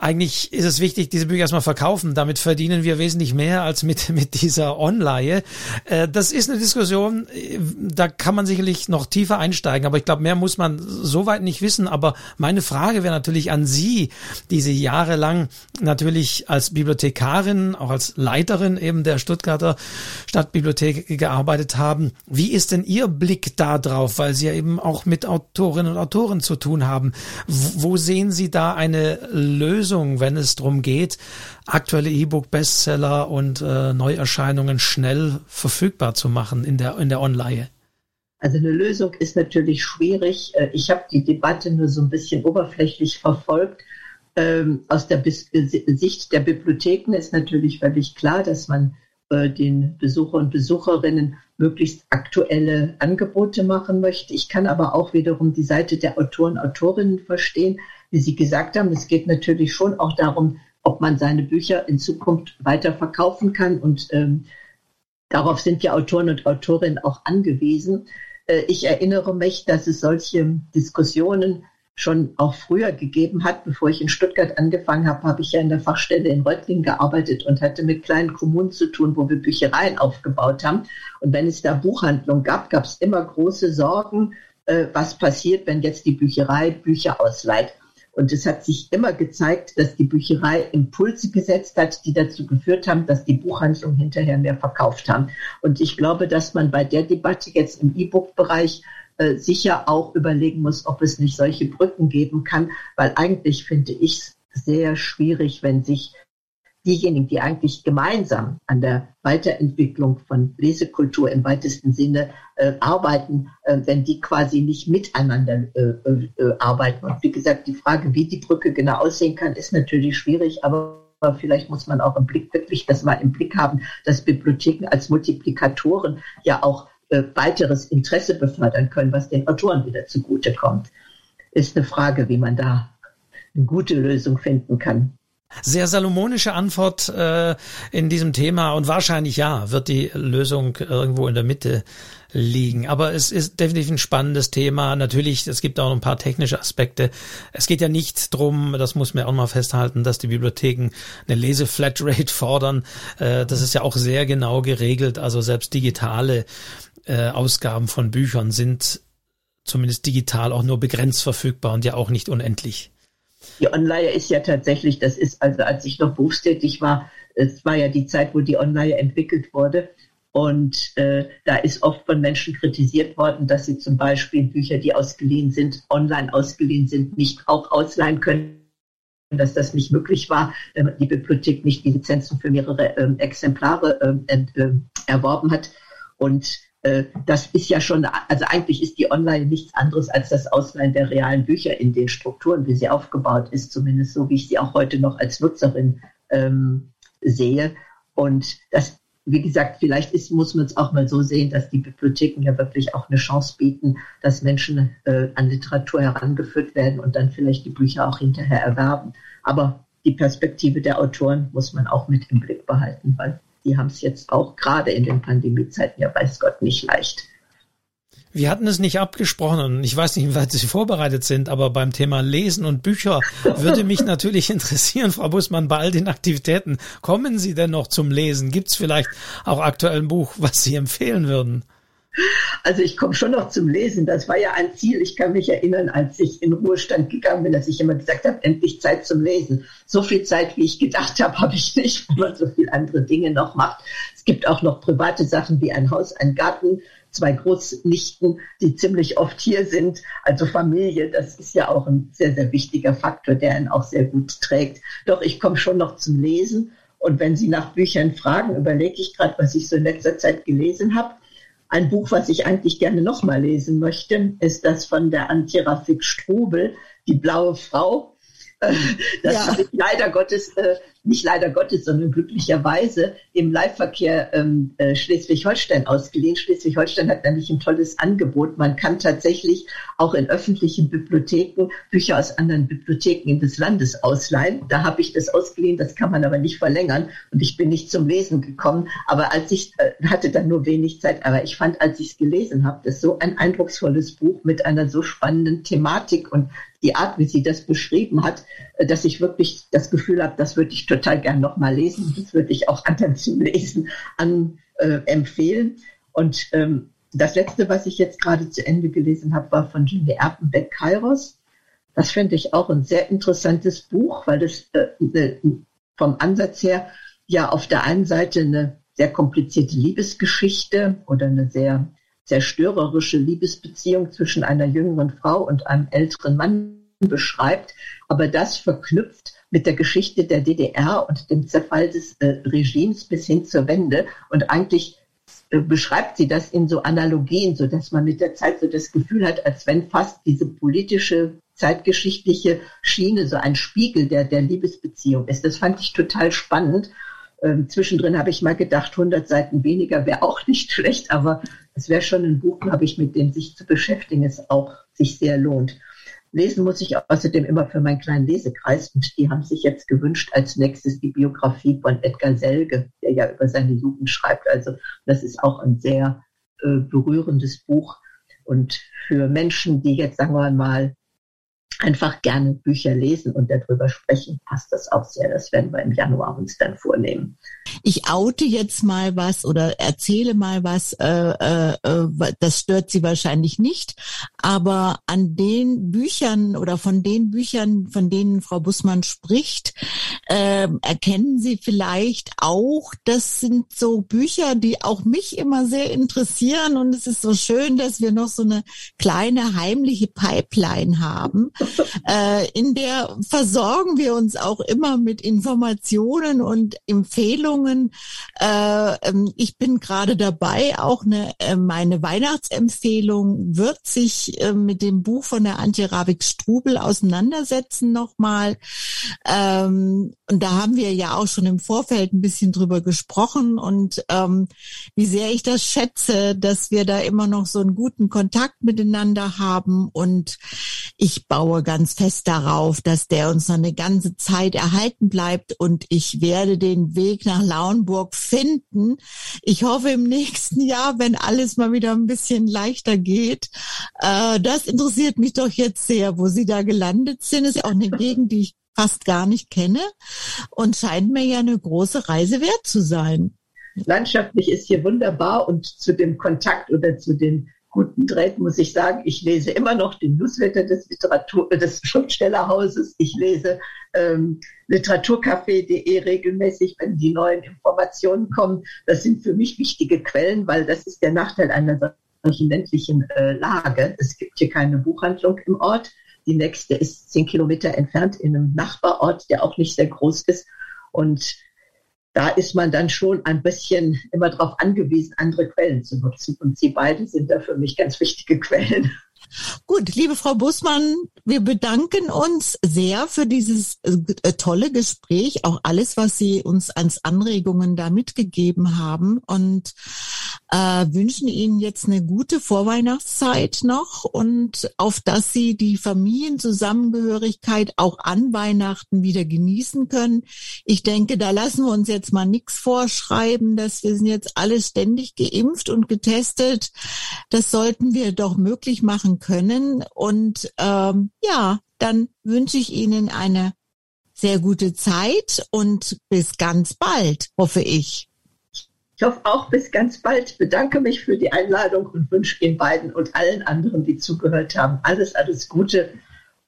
eigentlich ist es wichtig, diese Bücher erstmal verkaufen. Damit verdienen wir wesentlich mehr als mit, mit dieser Online. Äh, das ist eine Diskussion, äh, da kann man sicherlich noch tiefer einsteigen, aber ich glaube, mehr muss man soweit nicht wissen. Aber meine Frage wäre natürlich an Sie, die Sie jahrelang natürlich als Bibliothekarin, auch als Leiterin eben der Stuttgarter Stadtbibliothek gearbeitet haben. Wie ist denn Ihr Blick da drauf? Weil Sie ja eben auch mit Autorinnen und Autoren zu tun haben. Wo sehen Sie da eine Lösung? Lösung, wenn es darum geht, aktuelle E-Book-Bestseller und äh, Neuerscheinungen schnell verfügbar zu machen in der, in der Online? Also eine Lösung ist natürlich schwierig. Äh, ich habe die Debatte nur so ein bisschen oberflächlich verfolgt. Ähm, aus der Sicht der Bibliotheken ist natürlich völlig klar, dass man äh, den Besucher und Besucherinnen möglichst aktuelle Angebote machen möchte. Ich kann aber auch wiederum die Seite der Autoren, Autorinnen verstehen, wie Sie gesagt haben, es geht natürlich schon auch darum, ob man seine Bücher in Zukunft weiter verkaufen kann. Und ähm, darauf sind ja Autoren und Autorinnen auch angewiesen. Äh, ich erinnere mich, dass es solche Diskussionen schon auch früher gegeben hat. Bevor ich in Stuttgart angefangen habe, habe ich ja in der Fachstelle in Reutlingen gearbeitet und hatte mit kleinen Kommunen zu tun, wo wir Büchereien aufgebaut haben. Und wenn es da Buchhandlung gab, gab es immer große Sorgen, äh, was passiert, wenn jetzt die Bücherei Bücher ausleiht. Und es hat sich immer gezeigt, dass die Bücherei Impulse gesetzt hat, die dazu geführt haben, dass die Buchhandlungen hinterher mehr verkauft haben. Und ich glaube, dass man bei der Debatte jetzt im E-Book-Bereich äh, sicher auch überlegen muss, ob es nicht solche Brücken geben kann, weil eigentlich finde ich es sehr schwierig, wenn sich diejenigen, die eigentlich gemeinsam an der Weiterentwicklung von Lesekultur im weitesten Sinne äh, arbeiten, äh, wenn die quasi nicht miteinander äh, äh, arbeiten. Und wie gesagt, die Frage, wie die Brücke genau aussehen kann, ist natürlich schwierig, aber vielleicht muss man auch im Blick wirklich das mal im Blick haben, dass Bibliotheken als Multiplikatoren ja auch äh, weiteres Interesse befördern können, was den Autoren wieder zugutekommt. Ist eine Frage, wie man da eine gute Lösung finden kann. Sehr salomonische Antwort äh, in diesem Thema und wahrscheinlich ja, wird die Lösung irgendwo in der Mitte liegen. Aber es ist definitiv ein spannendes Thema. Natürlich, es gibt auch ein paar technische Aspekte. Es geht ja nicht drum, das muss man auch mal festhalten, dass die Bibliotheken eine Leseflatrate fordern. Äh, das ist ja auch sehr genau geregelt. Also selbst digitale äh, Ausgaben von Büchern sind zumindest digital auch nur begrenzt verfügbar und ja auch nicht unendlich. Die Online ist ja tatsächlich, das ist also, als ich noch berufstätig war, es war ja die Zeit, wo die Online entwickelt wurde. Und äh, da ist oft von Menschen kritisiert worden, dass sie zum Beispiel Bücher, die ausgeliehen sind, online ausgeliehen sind, nicht auch ausleihen können dass das nicht möglich war, wenn die Bibliothek nicht die Lizenzen für mehrere ähm, Exemplare ähm, äh, erworben hat. Und äh, das ist ja schon, also eigentlich ist die Online nichts anderes als das Ausleihen der realen Bücher in den Strukturen, wie sie aufgebaut ist, zumindest so, wie ich sie auch heute noch als Nutzerin ähm, sehe. Und das, wie gesagt, vielleicht ist, muss man es auch mal so sehen, dass die Bibliotheken ja wirklich auch eine Chance bieten, dass Menschen äh, an Literatur herangeführt werden und dann vielleicht die Bücher auch hinterher erwerben. Aber die Perspektive der Autoren muss man auch mit im Blick behalten, weil die haben es jetzt auch gerade in den Pandemiezeiten ja weiß Gott nicht leicht. Wir hatten es nicht abgesprochen und ich weiß nicht, wie weit Sie vorbereitet sind, aber beim Thema Lesen und Bücher würde mich natürlich interessieren, Frau Bussmann, bei all den Aktivitäten, kommen Sie denn noch zum Lesen? Gibt es vielleicht auch aktuell ein Buch, was Sie empfehlen würden? Also ich komme schon noch zum Lesen. Das war ja ein Ziel. Ich kann mich erinnern, als ich in Ruhestand gegangen bin, dass ich immer gesagt habe, endlich Zeit zum Lesen. So viel Zeit, wie ich gedacht habe, habe ich nicht, weil man so viele andere Dinge noch macht. Es gibt auch noch private Sachen wie ein Haus, ein Garten, zwei Großnichten, die ziemlich oft hier sind. Also Familie, das ist ja auch ein sehr, sehr wichtiger Faktor, der einen auch sehr gut trägt. Doch ich komme schon noch zum Lesen. Und wenn Sie nach Büchern fragen, überlege ich gerade, was ich so in letzter Zeit gelesen habe. Ein Buch, was ich eigentlich gerne nochmal lesen möchte, ist das von der Antje Rafik Strobel, Die blaue Frau. Äh, das ja. habe ich leider Gottes äh, nicht leider Gottes, sondern glücklicherweise im Live-Verkehr ähm, äh, Schleswig-Holstein ausgeliehen. Schleswig-Holstein hat nämlich ein tolles Angebot. Man kann tatsächlich auch in öffentlichen Bibliotheken Bücher aus anderen Bibliotheken des Landes ausleihen. Da habe ich das ausgeliehen, das kann man aber nicht verlängern und ich bin nicht zum Lesen gekommen. Aber als ich äh, hatte dann nur wenig Zeit, aber ich fand, als ich es gelesen habe, das so ein eindrucksvolles Buch mit einer so spannenden Thematik und die Art, wie sie das beschrieben hat, äh, dass ich wirklich das Gefühl habe, das würde ich total gern nochmal lesen. Das würde ich auch anderen zum Lesen an, äh, empfehlen. Und ähm, das letzte, was ich jetzt gerade zu Ende gelesen habe, war von Jimmy Erpenbeck Kairos. Das finde ich auch ein sehr interessantes Buch, weil das äh, äh, vom Ansatz her ja auf der einen Seite eine sehr komplizierte Liebesgeschichte oder eine sehr zerstörerische Liebesbeziehung zwischen einer jüngeren Frau und einem älteren Mann beschreibt, aber das verknüpft mit der Geschichte der DDR und dem Zerfall des äh, Regimes bis hin zur Wende. Und eigentlich äh, beschreibt sie das in so Analogien, so dass man mit der Zeit so das Gefühl hat, als wenn fast diese politische zeitgeschichtliche Schiene so ein Spiegel der, der Liebesbeziehung ist. Das fand ich total spannend. Ähm, zwischendrin habe ich mal gedacht, 100 Seiten weniger wäre auch nicht schlecht, aber es wäre schon ein Buch, glaube ich, mit dem sich zu beschäftigen, es auch sich sehr lohnt. Lesen muss ich außerdem immer für meinen kleinen Lesekreis und die haben sich jetzt gewünscht als nächstes die Biografie von Edgar Selge, der ja über seine Jugend schreibt. Also das ist auch ein sehr äh, berührendes Buch und für Menschen, die jetzt sagen wir mal einfach gerne Bücher lesen und darüber sprechen, passt das auch sehr. Das werden wir im Januar uns dann vornehmen. Ich oute jetzt mal was oder erzähle mal was, äh, äh, äh, das stört Sie wahrscheinlich nicht, aber an den Büchern oder von den Büchern, von denen Frau Bussmann spricht, äh, erkennen Sie vielleicht auch, das sind so Bücher, die auch mich immer sehr interessieren. Und es ist so schön, dass wir noch so eine kleine heimliche Pipeline haben. Äh, in der versorgen wir uns auch immer mit Informationen und Empfehlungen. Äh, ähm, ich bin gerade dabei, auch eine, äh, meine Weihnachtsempfehlung wird sich äh, mit dem Buch von der Antje Ravik-Strubel auseinandersetzen nochmal. Ähm, und da haben wir ja auch schon im Vorfeld ein bisschen drüber gesprochen und ähm, wie sehr ich das schätze, dass wir da immer noch so einen guten Kontakt miteinander haben und ich baue ganz fest darauf, dass der uns noch eine ganze Zeit erhalten bleibt und ich werde den Weg nach Lauenburg finden. Ich hoffe im nächsten Jahr, wenn alles mal wieder ein bisschen leichter geht. Äh, das interessiert mich doch jetzt sehr, wo Sie da gelandet sind. Ist ja auch eine Gegend, die ich fast gar nicht kenne und scheint mir ja eine große Reise wert zu sein. Landschaftlich ist hier wunderbar und zu dem Kontakt oder zu den guten Drähten muss ich sagen, ich lese immer noch den Newsletter des Literatur des Schriftstellerhauses. Ich lese ähm, literaturcafé.de regelmäßig, wenn die neuen Informationen kommen. Das sind für mich wichtige Quellen, weil das ist der Nachteil einer solchen ländlichen äh, Lage. Es gibt hier keine Buchhandlung im Ort. Die nächste ist zehn Kilometer entfernt in einem Nachbarort, der auch nicht sehr groß ist. Und da ist man dann schon ein bisschen immer darauf angewiesen, andere Quellen zu nutzen. Und Sie beide sind da für mich ganz wichtige Quellen. Gut, liebe Frau Bussmann, wir bedanken uns sehr für dieses äh, tolle Gespräch, auch alles, was Sie uns als Anregungen da mitgegeben haben und äh, wünschen Ihnen jetzt eine gute Vorweihnachtszeit noch und auf dass Sie die Familienzusammengehörigkeit auch an Weihnachten wieder genießen können. Ich denke, da lassen wir uns jetzt mal nichts vorschreiben, dass wir sind jetzt alle ständig geimpft und getestet. Das sollten wir doch möglich machen können. Und ähm, ja, dann wünsche ich Ihnen eine sehr gute Zeit und bis ganz bald, hoffe ich. Ich hoffe auch bis ganz bald. Bedanke mich für die Einladung und wünsche Ihnen beiden und allen anderen, die zugehört haben, alles, alles Gute.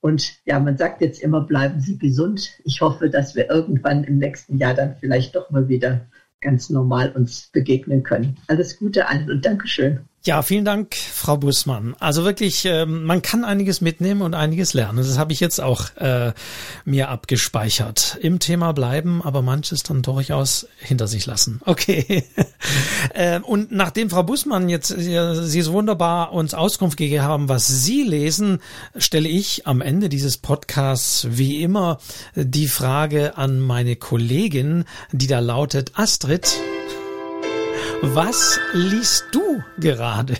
Und ja, man sagt jetzt immer, bleiben Sie gesund. Ich hoffe, dass wir irgendwann im nächsten Jahr dann vielleicht doch mal wieder ganz normal uns begegnen können. Alles Gute allen und Dankeschön. Ja, vielen Dank, Frau Bussmann. Also wirklich, äh, man kann einiges mitnehmen und einiges lernen. Das habe ich jetzt auch äh, mir abgespeichert. Im Thema bleiben, aber manches dann durchaus hinter sich lassen. Okay. äh, und nachdem Frau Bussmann jetzt äh, Sie so wunderbar uns Auskunft gegeben haben, was Sie lesen, stelle ich am Ende dieses Podcasts wie immer die Frage an meine Kollegin, die da lautet, Astrid, was liest du gerade?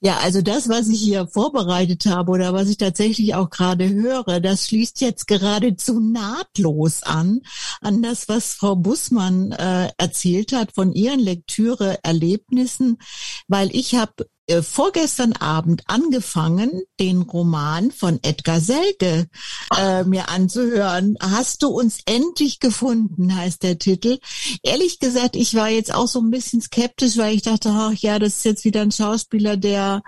Ja, also das, was ich hier vorbereitet habe oder was ich tatsächlich auch gerade höre, das schließt jetzt geradezu nahtlos an, an das, was Frau Bussmann äh, erzählt hat von ihren Lektüre-Erlebnissen, weil ich habe äh, vorgestern Abend angefangen, den Roman von Edgar Selge äh, mir anzuhören. Hast du uns endlich gefunden, heißt der Titel. Ehrlich gesagt, ich war jetzt auch so ein bisschen skeptisch, weil ich dachte, ach ja, das ist jetzt wieder ein Schauspieler, der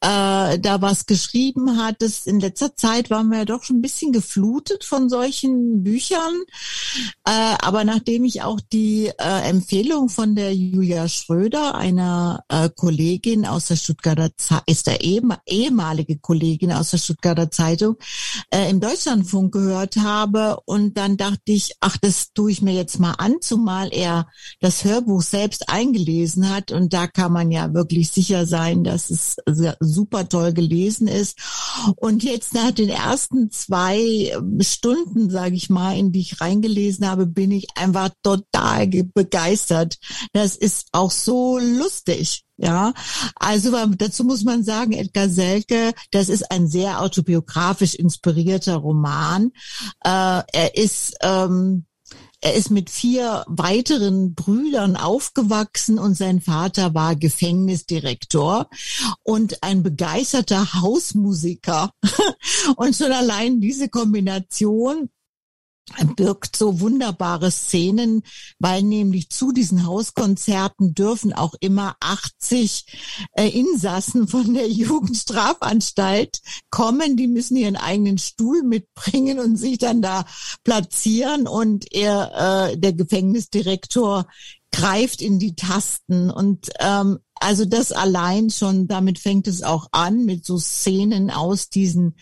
äh, da was geschrieben hat. Das, in letzter Zeit waren wir ja doch schon ein bisschen geflutet von solchen Büchern. Äh, aber nachdem ich auch die äh, Empfehlung von der Julia Schröder, einer äh, Kollegin aus der der Stuttgarter ist der ehemalige Kollegin aus der Stuttgarter Zeitung äh, im Deutschlandfunk gehört habe und dann dachte ich, ach, das tue ich mir jetzt mal an, zumal er das Hörbuch selbst eingelesen hat und da kann man ja wirklich sicher sein, dass es super toll gelesen ist. Und jetzt nach den ersten zwei Stunden, sage ich mal, in die ich reingelesen habe, bin ich einfach total begeistert. Das ist auch so lustig. Ja, also dazu muss man sagen, Edgar Selke, das ist ein sehr autobiografisch inspirierter Roman. Äh, er ist ähm, er ist mit vier weiteren Brüdern aufgewachsen und sein Vater war Gefängnisdirektor und ein begeisterter Hausmusiker. und schon allein diese Kombination birgt so wunderbare Szenen, weil nämlich zu diesen Hauskonzerten dürfen auch immer 80 äh, Insassen von der Jugendstrafanstalt kommen. Die müssen ihren eigenen Stuhl mitbringen und sich dann da platzieren und er, äh, der Gefängnisdirektor greift in die Tasten und ähm, Also das allein schon, damit fängt es auch an mit so Szenen aus diesen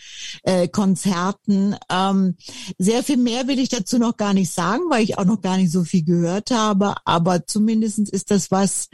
äh, Konzerten. Ähm, sehr viel mehr will ich dazu noch gar nicht sagen, weil ich auch noch gar nicht so viel gehört habe. Aber zumindestens ist das was,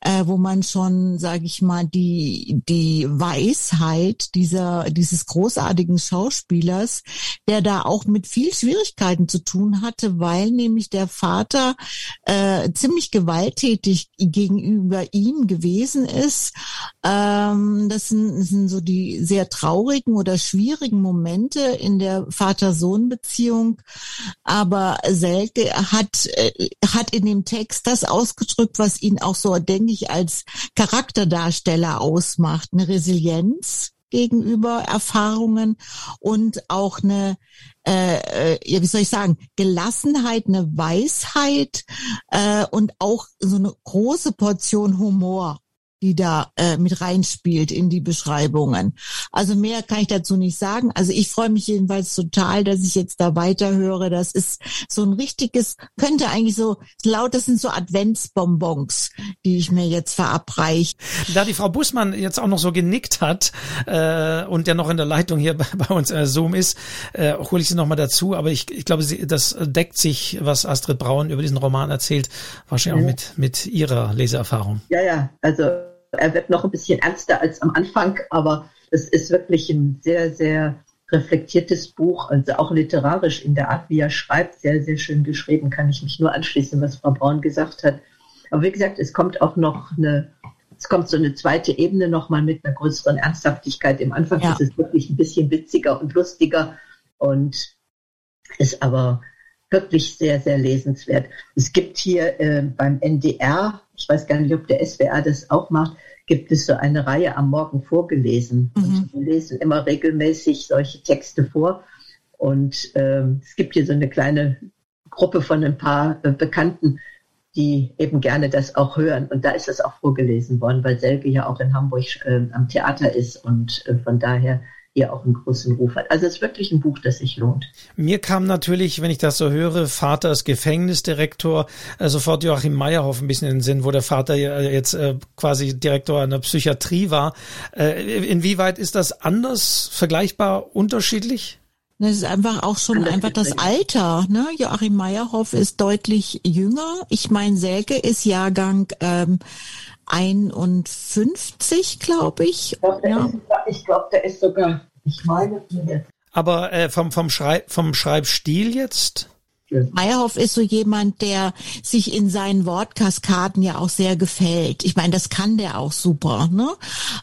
äh, wo man schon, sage ich mal, die die Weisheit dieser dieses großartigen Schauspielers, der da auch mit viel Schwierigkeiten zu tun hatte, weil nämlich der Vater äh, ziemlich gewalttätig gegenüber ihm gewesen ist. Ähm, das, sind, das sind so die sehr traurigen oder schwierigen Momente in der Vater-Sohn-Beziehung. Aber Selke hat, äh, hat in dem Text das ausgedrückt, was ihn auch so, denke ich, als Charakterdarsteller ausmacht. Eine Resilienz gegenüber Erfahrungen und auch eine, äh, äh, ja, wie soll ich sagen, Gelassenheit, eine Weisheit äh, und auch so eine große Portion Humor die da äh, mit reinspielt in die Beschreibungen. Also mehr kann ich dazu nicht sagen. Also ich freue mich jedenfalls total, dass ich jetzt da weiterhöre. Das ist so ein richtiges, könnte eigentlich so laut, das sind so Adventsbonbons, die ich mir jetzt verabreiche. Da die Frau Bussmann jetzt auch noch so genickt hat äh, und der noch in der Leitung hier bei, bei uns äh, Zoom ist, äh, hole ich sie nochmal dazu. Aber ich, ich glaube, sie, das deckt sich, was Astrid Braun über diesen Roman erzählt, wahrscheinlich ja. auch mit, mit ihrer Leseerfahrung. Ja, ja, also er wird noch ein bisschen ernster als am Anfang, aber es ist wirklich ein sehr, sehr reflektiertes Buch, also auch literarisch in der Art, wie er schreibt, sehr, sehr schön geschrieben, kann ich mich nur anschließen, was Frau Braun gesagt hat. Aber wie gesagt, es kommt auch noch eine, es kommt so eine zweite Ebene nochmal mit einer größeren Ernsthaftigkeit. Im Anfang ja. ist es wirklich ein bisschen witziger und lustiger und ist aber wirklich sehr, sehr lesenswert. Es gibt hier äh, beim NDR, ich weiß gar nicht, ob der SWR das auch macht, gibt es so eine Reihe am Morgen vorgelesen. Mhm. Und wir lesen immer regelmäßig solche Texte vor. Und ähm, es gibt hier so eine kleine Gruppe von ein paar äh, Bekannten, die eben gerne das auch hören. Und da ist das auch vorgelesen worden, weil Selge ja auch in Hamburg äh, am Theater ist und äh, von daher hier auch einen großen Ruf hat. Also es ist wirklich ein Buch, das sich lohnt. Mir kam natürlich, wenn ich das so höre, Vater als Gefängnisdirektor, äh, sofort Joachim Meyerhoff ein bisschen in den Sinn, wo der Vater jetzt äh, quasi Direktor einer Psychiatrie war. Äh, inwieweit ist das anders, vergleichbar, unterschiedlich? Das ist einfach auch schon einfach das Alter. Ne? Joachim Meyerhoff ist deutlich jünger. Ich meine, Selke ist Jahrgang ähm, 51, glaube ich. Ich glaube, der, ja. ist, glaub, der ist sogar, ich meine, aber äh, vom, vom, Schrei vom Schreibstil jetzt? Meyerhoff ist so jemand, der sich in seinen Wortkaskaden ja auch sehr gefällt. Ich meine, das kann der auch super. Ne?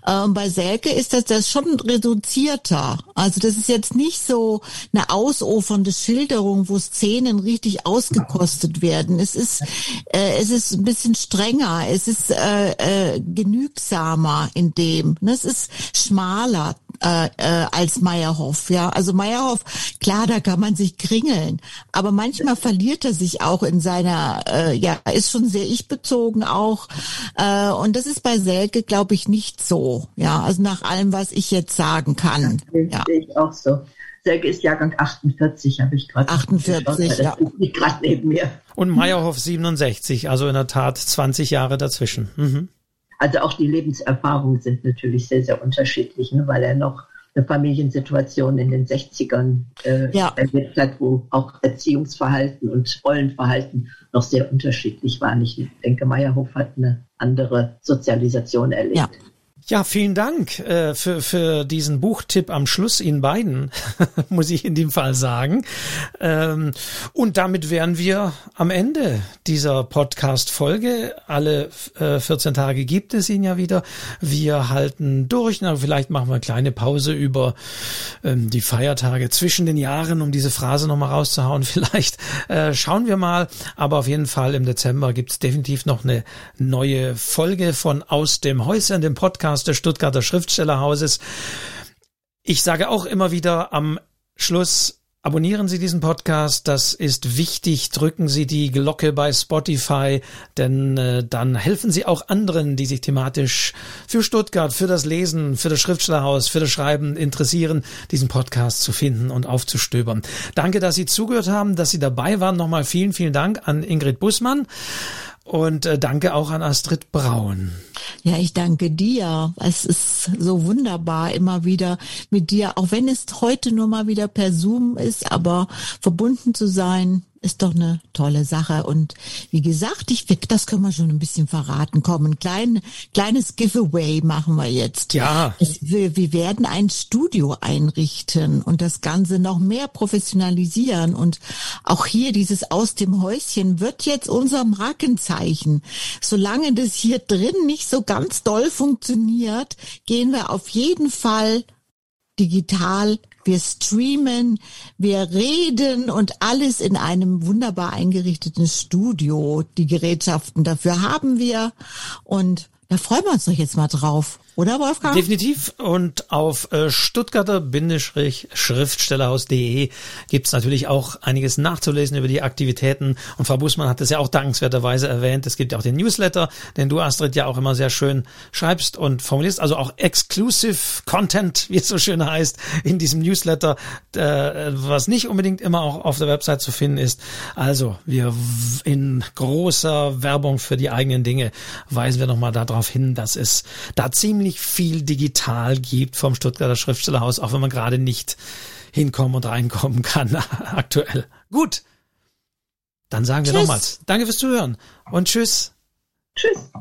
Ähm, bei Selke ist das, das schon reduzierter. Also das ist jetzt nicht so eine ausufernde Schilderung, wo Szenen richtig ausgekostet werden. Es ist, äh, es ist ein bisschen strenger. Es ist äh, äh, genügsamer in dem. Ne? Es ist schmaler äh, äh, als Meyerhoff. Ja, also Meyerhoff, klar, da kann man sich kringeln, aber manchmal verliert er sich auch in seiner, äh, ja, ist schon sehr ich-bezogen auch. Äh, und das ist bei Selke, glaube ich, nicht so. Ja, also nach allem, was ich jetzt sagen kann. Ja, sehe ich auch so. Selke ist Jahrgang 48, habe ich gerade. 48, ja. gerade neben mir. Und Meyerhoff 67, also in der Tat 20 Jahre dazwischen. Mhm. Also auch die Lebenserfahrungen sind natürlich sehr, sehr unterschiedlich, ne, weil er noch eine Familiensituation in den 60ern äh, ja. erlebt hat, wo auch Erziehungsverhalten und Rollenverhalten noch sehr unterschiedlich waren. Ich denke, Meyerhof hat eine andere Sozialisation erlebt. Ja. Ja, vielen Dank äh, für, für diesen Buchtipp am Schluss Ihnen beiden, muss ich in dem Fall sagen. Ähm, und damit wären wir am Ende dieser Podcast-Folge. Alle äh, 14 Tage gibt es ihn ja wieder. Wir halten durch. Na, vielleicht machen wir eine kleine Pause über ähm, die Feiertage zwischen den Jahren, um diese Phrase nochmal rauszuhauen. Vielleicht äh, schauen wir mal. Aber auf jeden Fall im Dezember gibt es definitiv noch eine neue Folge von Aus dem Häuschen, dem Podcast des Stuttgarter Schriftstellerhauses. Ich sage auch immer wieder am Schluss, Abonnieren Sie diesen Podcast, das ist wichtig. Drücken Sie die Glocke bei Spotify, denn äh, dann helfen Sie auch anderen, die sich thematisch für Stuttgart, für das Lesen, für das Schriftstellerhaus, für das Schreiben interessieren, diesen Podcast zu finden und aufzustöbern. Danke, dass Sie zugehört haben, dass Sie dabei waren. Nochmal vielen, vielen Dank an Ingrid Bussmann. Und äh, danke auch an Astrid Braun. Ja, ich danke dir. Es ist so wunderbar, immer wieder mit dir, auch wenn es heute nur mal wieder per Zoom ist, aber verbunden zu sein ist doch eine tolle Sache. Und wie gesagt, ich das können wir schon ein bisschen verraten. Komm, ein klein, kleines Giveaway machen wir jetzt. Ja. Es, wir, wir werden ein Studio einrichten und das Ganze noch mehr professionalisieren. Und auch hier dieses aus dem Häuschen wird jetzt unser Markenzeichen. Solange das hier drin nicht so ganz doll funktioniert, gehen wir auf jeden Fall digital wir streamen, wir reden und alles in einem wunderbar eingerichteten Studio. Die Gerätschaften dafür haben wir und da freuen wir uns doch jetzt mal drauf. Oder Wolfgang? Definitiv. Und auf äh, Stuttgarter-Schriftstellerhaus.de gibt's natürlich auch einiges nachzulesen über die Aktivitäten. Und Frau Bußmann hat es ja auch dankenswerterweise erwähnt. Es gibt ja auch den Newsletter, den du, Astrid, ja auch immer sehr schön schreibst und formulierst. Also auch Exclusive Content, wie es so schön heißt, in diesem Newsletter, äh, was nicht unbedingt immer auch auf der Website zu finden ist. Also wir in großer Werbung für die eigenen Dinge weisen wir nochmal darauf hin, dass es da ziemlich ziemlich viel digital gibt vom Stuttgarter Schriftstellerhaus, auch wenn man gerade nicht hinkommen und reinkommen kann aktuell. Gut. Dann sagen wir nochmals Danke fürs Zuhören und tschüss. Tschüss.